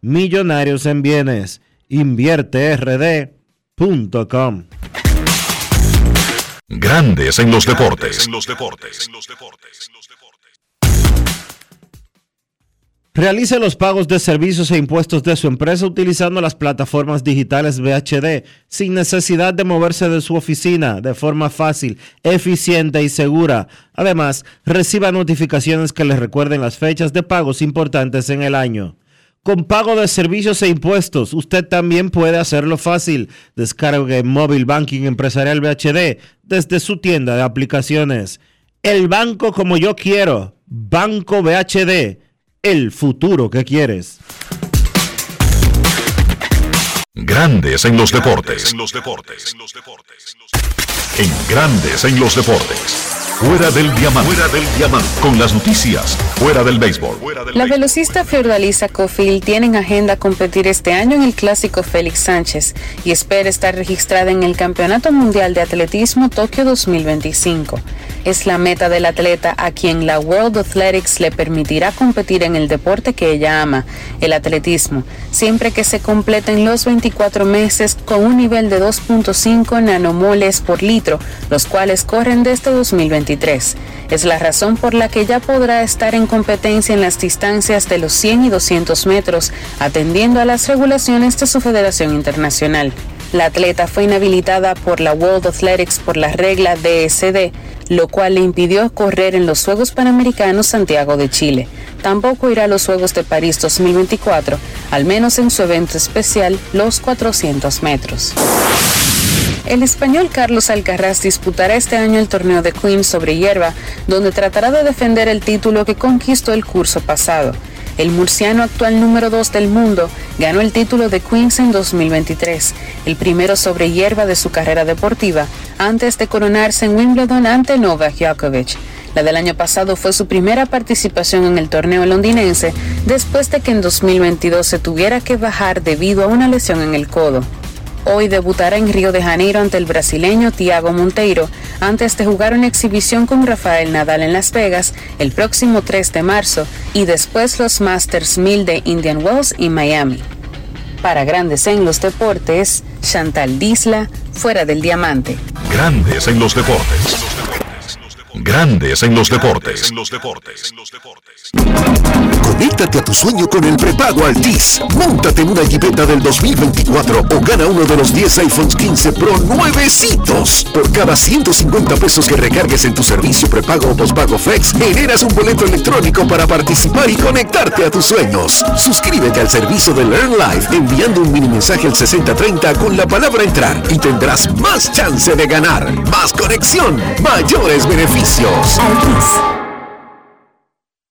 millonarios en bienes. InvierteRD.com Grandes en los deportes. Realice los pagos de servicios e impuestos de su empresa utilizando las plataformas digitales VHD sin necesidad de moverse de su oficina de forma fácil, eficiente y segura. Además, reciba notificaciones que le recuerden las fechas de pagos importantes en el año. Con pago de servicios e impuestos, usted también puede hacerlo fácil. Descargue Móvil Banking Empresarial VHD desde su tienda de aplicaciones. El banco como yo quiero. Banco VHD. El futuro que quieres. Grandes en los deportes. En Grandes en los deportes. Fuera del diamante. Fuera del diamante. Con las noticias. Fuera del béisbol. La velocista Fiordalisa Cofield tiene en agenda competir este año en el clásico Félix Sánchez y espera estar registrada en el Campeonato Mundial de Atletismo Tokio 2025. Es la meta del atleta a quien la World Athletics le permitirá competir en el deporte que ella ama, el atletismo, siempre que se completen los 24 meses con un nivel de 2.5 nanomoles por litro, los cuales corren desde 2025. Es la razón por la que ya podrá estar en competencia en las distancias de los 100 y 200 metros, atendiendo a las regulaciones de su federación internacional. La atleta fue inhabilitada por la World Athletics por la regla DSD, lo cual le impidió correr en los Juegos Panamericanos Santiago de Chile. Tampoco irá a los Juegos de París 2024, al menos en su evento especial, los 400 metros. El español Carlos Alcaraz disputará este año el torneo de Queens sobre hierba, donde tratará de defender el título que conquistó el curso pasado. El murciano actual número 2 del mundo ganó el título de Queens en 2023, el primero sobre hierba de su carrera deportiva, antes de coronarse en Wimbledon ante Novak Djokovic. La del año pasado fue su primera participación en el torneo londinense después de que en 2022 se tuviera que bajar debido a una lesión en el codo. Hoy debutará en Río de Janeiro ante el brasileño Thiago Monteiro, antes de jugar una exhibición con Rafael Nadal en Las Vegas el próximo 3 de marzo y después los Masters 1000 de Indian Wells y Miami. Para Grandes en los Deportes, Chantal Disla, fuera del diamante. Grandes en los deportes. Grandes en los deportes. Conéctate a tu sueño con el prepago Altis. Móntate en una Jeepeta del 2024 o gana uno de los 10 iPhones 15 Pro nuevecitos. Por cada 150 pesos que recargues en tu servicio prepago o pospago Flex, generas un boleto electrónico para participar y conectarte a tus sueños. Suscríbete al servicio de Learn Life enviando un mini mensaje al 6030 con la palabra entrar y tendrás más chance de ganar. Más conexión, mayores beneficios. Maurizio. Altis.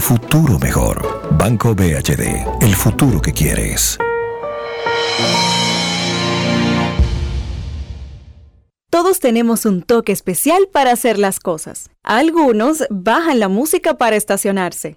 futuro mejor. Banco BHD, el futuro que quieres. Todos tenemos un toque especial para hacer las cosas. Algunos bajan la música para estacionarse.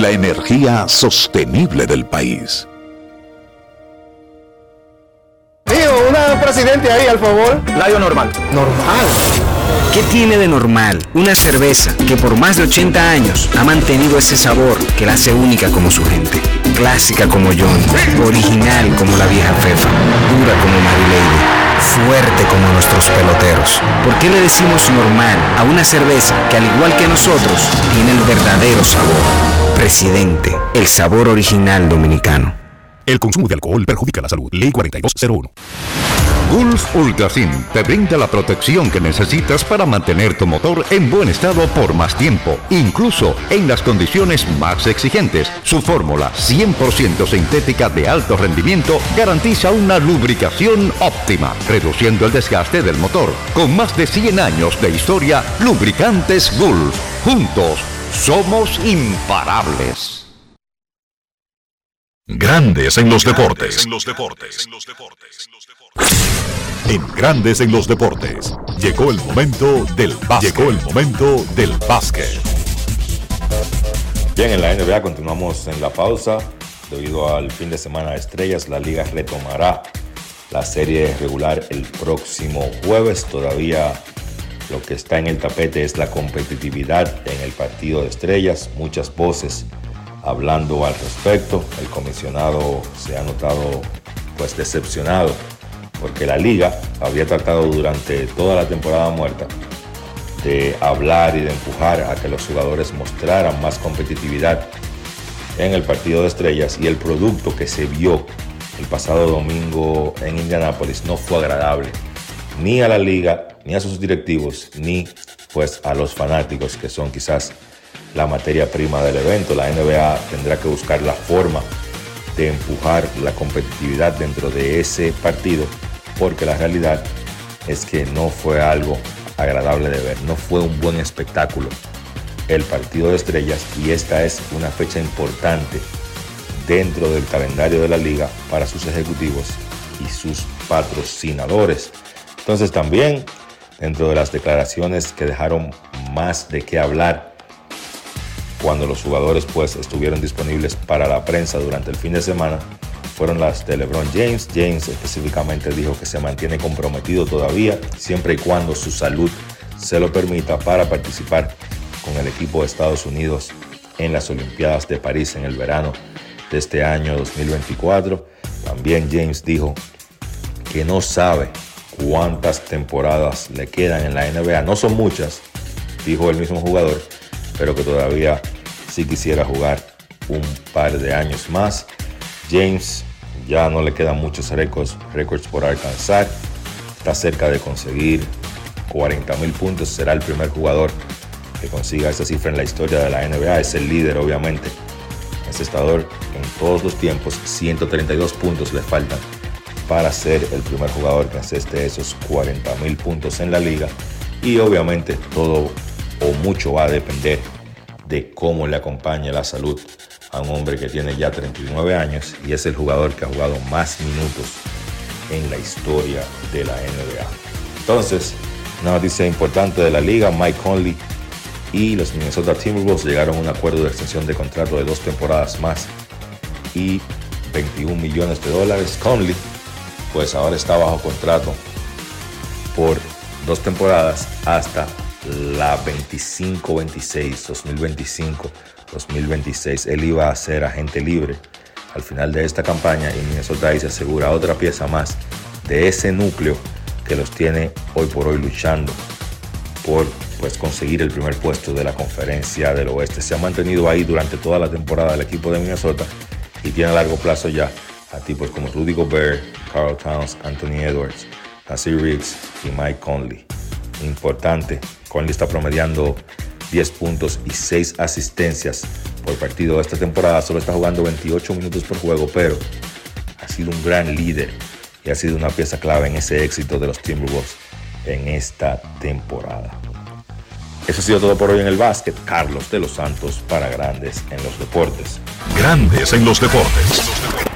La energía sostenible del país. Tío, una presidente ahí, al favor. Layo normal. Normal. ¿Qué tiene de normal una cerveza que por más de 80 años ha mantenido ese sabor que la hace única como su gente? Clásica como John, original como la vieja Fefa, dura como Marilady fuerte como nuestros peloteros. ¿Por qué le decimos normal a una cerveza que al igual que nosotros tiene el verdadero sabor? Presidente, el sabor original dominicano. El consumo de alcohol perjudica la salud. Ley 4201. Gulf Ultrasim te brinda la protección que necesitas para mantener tu motor en buen estado por más tiempo, incluso en las condiciones más exigentes. Su fórmula 100% sintética de alto rendimiento garantiza una lubricación óptima, reduciendo el desgaste del motor. Con más de 100 años de historia, lubricantes Gulf. Juntos, somos imparables. Grandes en los deportes. En Grandes en los deportes. Llegó el momento del básquet. Llegó el momento del básquet. Bien, en la NBA continuamos en la pausa. Debido al fin de semana de estrellas, la liga retomará la serie regular el próximo jueves. Todavía lo que está en el tapete es la competitividad en el partido de estrellas. Muchas voces hablando al respecto. El comisionado se ha notado pues decepcionado porque la liga había tratado durante toda la temporada muerta de hablar y de empujar a que los jugadores mostraran más competitividad en el partido de estrellas y el producto que se vio el pasado domingo en Indianápolis no fue agradable ni a la liga, ni a sus directivos, ni pues a los fanáticos que son quizás la materia prima del evento. La NBA tendrá que buscar la forma de empujar la competitividad dentro de ese partido, porque la realidad es que no fue algo agradable de ver, no fue un buen espectáculo el partido de estrellas y esta es una fecha importante dentro del calendario de la liga para sus ejecutivos y sus patrocinadores. Entonces también dentro de las declaraciones que dejaron más de qué hablar cuando los jugadores pues estuvieron disponibles para la prensa durante el fin de semana fueron las de LeBron James. James específicamente dijo que se mantiene comprometido todavía siempre y cuando su salud se lo permita para participar con el equipo de Estados Unidos en las Olimpiadas de París en el verano de este año 2024. También James dijo que no sabe cuántas temporadas le quedan en la NBA. No son muchas, dijo el mismo jugador, pero que todavía sí quisiera jugar un par de años más. James ya no le quedan muchos récords, récords por alcanzar. Está cerca de conseguir 40 mil puntos. Será el primer jugador que consiga esa cifra en la historia de la NBA. Es el líder, obviamente. Es estador en todos los tiempos. 132 puntos le faltan para ser el primer jugador que aseste esos 40 mil puntos en la liga. Y obviamente todo o mucho va a depender de cómo le acompaña la salud a un hombre que tiene ya 39 años y es el jugador que ha jugado más minutos en la historia de la NBA. Entonces, una noticia importante de la liga, Mike Conley y los Minnesota Timberwolves llegaron a un acuerdo de extensión de contrato de dos temporadas más y 21 millones de dólares. Conley pues ahora está bajo contrato por dos temporadas hasta la 25-26, 2025-2026. Él iba a ser agente libre al final de esta campaña y Minnesota ahí se asegura otra pieza más de ese núcleo que los tiene hoy por hoy luchando por pues, conseguir el primer puesto de la conferencia del oeste. Se ha mantenido ahí durante toda la temporada el equipo de Minnesota y tiene a largo plazo ya a tipos como Rudy Gobert, Carl Towns, Anthony Edwards, Nasir Riggs y Mike Conley. Importante, Conley está promediando 10 puntos y 6 asistencias por partido esta temporada. Solo está jugando 28 minutos por juego, pero ha sido un gran líder y ha sido una pieza clave en ese éxito de los Timberwolves en esta temporada. Eso ha sido todo por hoy en el básquet. Carlos de los Santos para Grandes en los Deportes. Grandes en los Deportes.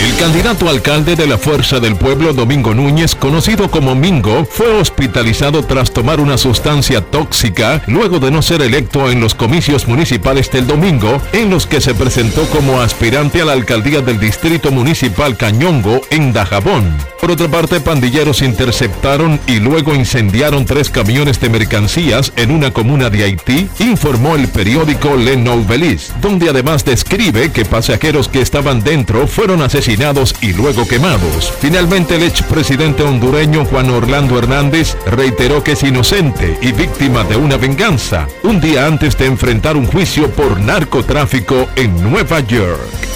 El candidato alcalde de la Fuerza del Pueblo, Domingo Núñez, conocido como Mingo, fue hospitalizado tras tomar una sustancia tóxica luego de no ser electo en los comicios municipales del domingo, en los que se presentó como aspirante a la alcaldía del Distrito Municipal Cañongo, en Dajabón. Por otra parte, pandilleros interceptaron y luego incendiaron tres camiones de mercancías en una comuna de Haití, informó el periódico Le Nouvelis, donde además describe que pasajeros que estaban dentro fueron asesinados y luego quemados. Finalmente, el expresidente hondureño Juan Orlando Hernández reiteró que es inocente y víctima de una venganza, un día antes de enfrentar un juicio por narcotráfico en Nueva York.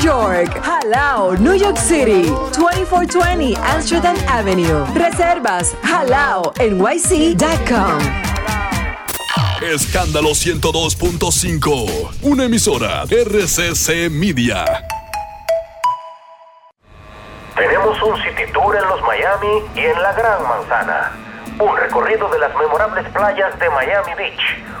York. Jalao, New York City, 2420 Amsterdam Avenue. Reservas halao nyc.com. Escándalo 102.5, una emisora RCC Media. Tenemos un city tour en los Miami y en la Gran Manzana. Un recorrido de las memorables playas de Miami Beach.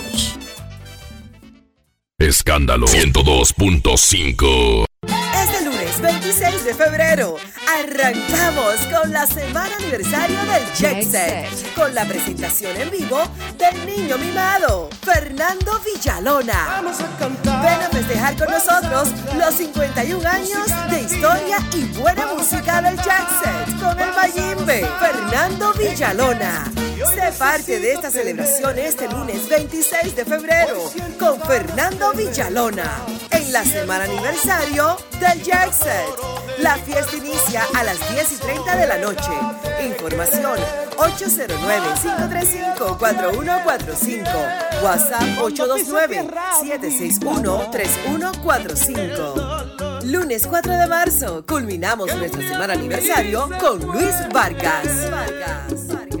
Escándalo 102.5 26 de febrero. Arrancamos con la semana aniversario del Jet Set, con la presentación en vivo del niño mimado, Fernando Villalona. Vamos a cantar. Ven a festejar con nosotros los 51 años de historia y buena música del Jet Set con el Mayimbe, Fernando Villalona. Sé parte de esta celebración este lunes 26 de febrero con Fernando Villalona en la semana aniversario Jackset. La fiesta inicia a las 10 y 30 de la noche. Información 809-535-4145. WhatsApp 829-761-3145. Lunes 4 de marzo, culminamos nuestra semana aniversario con Luis Vargas. Vargas.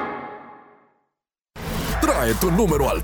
tu número al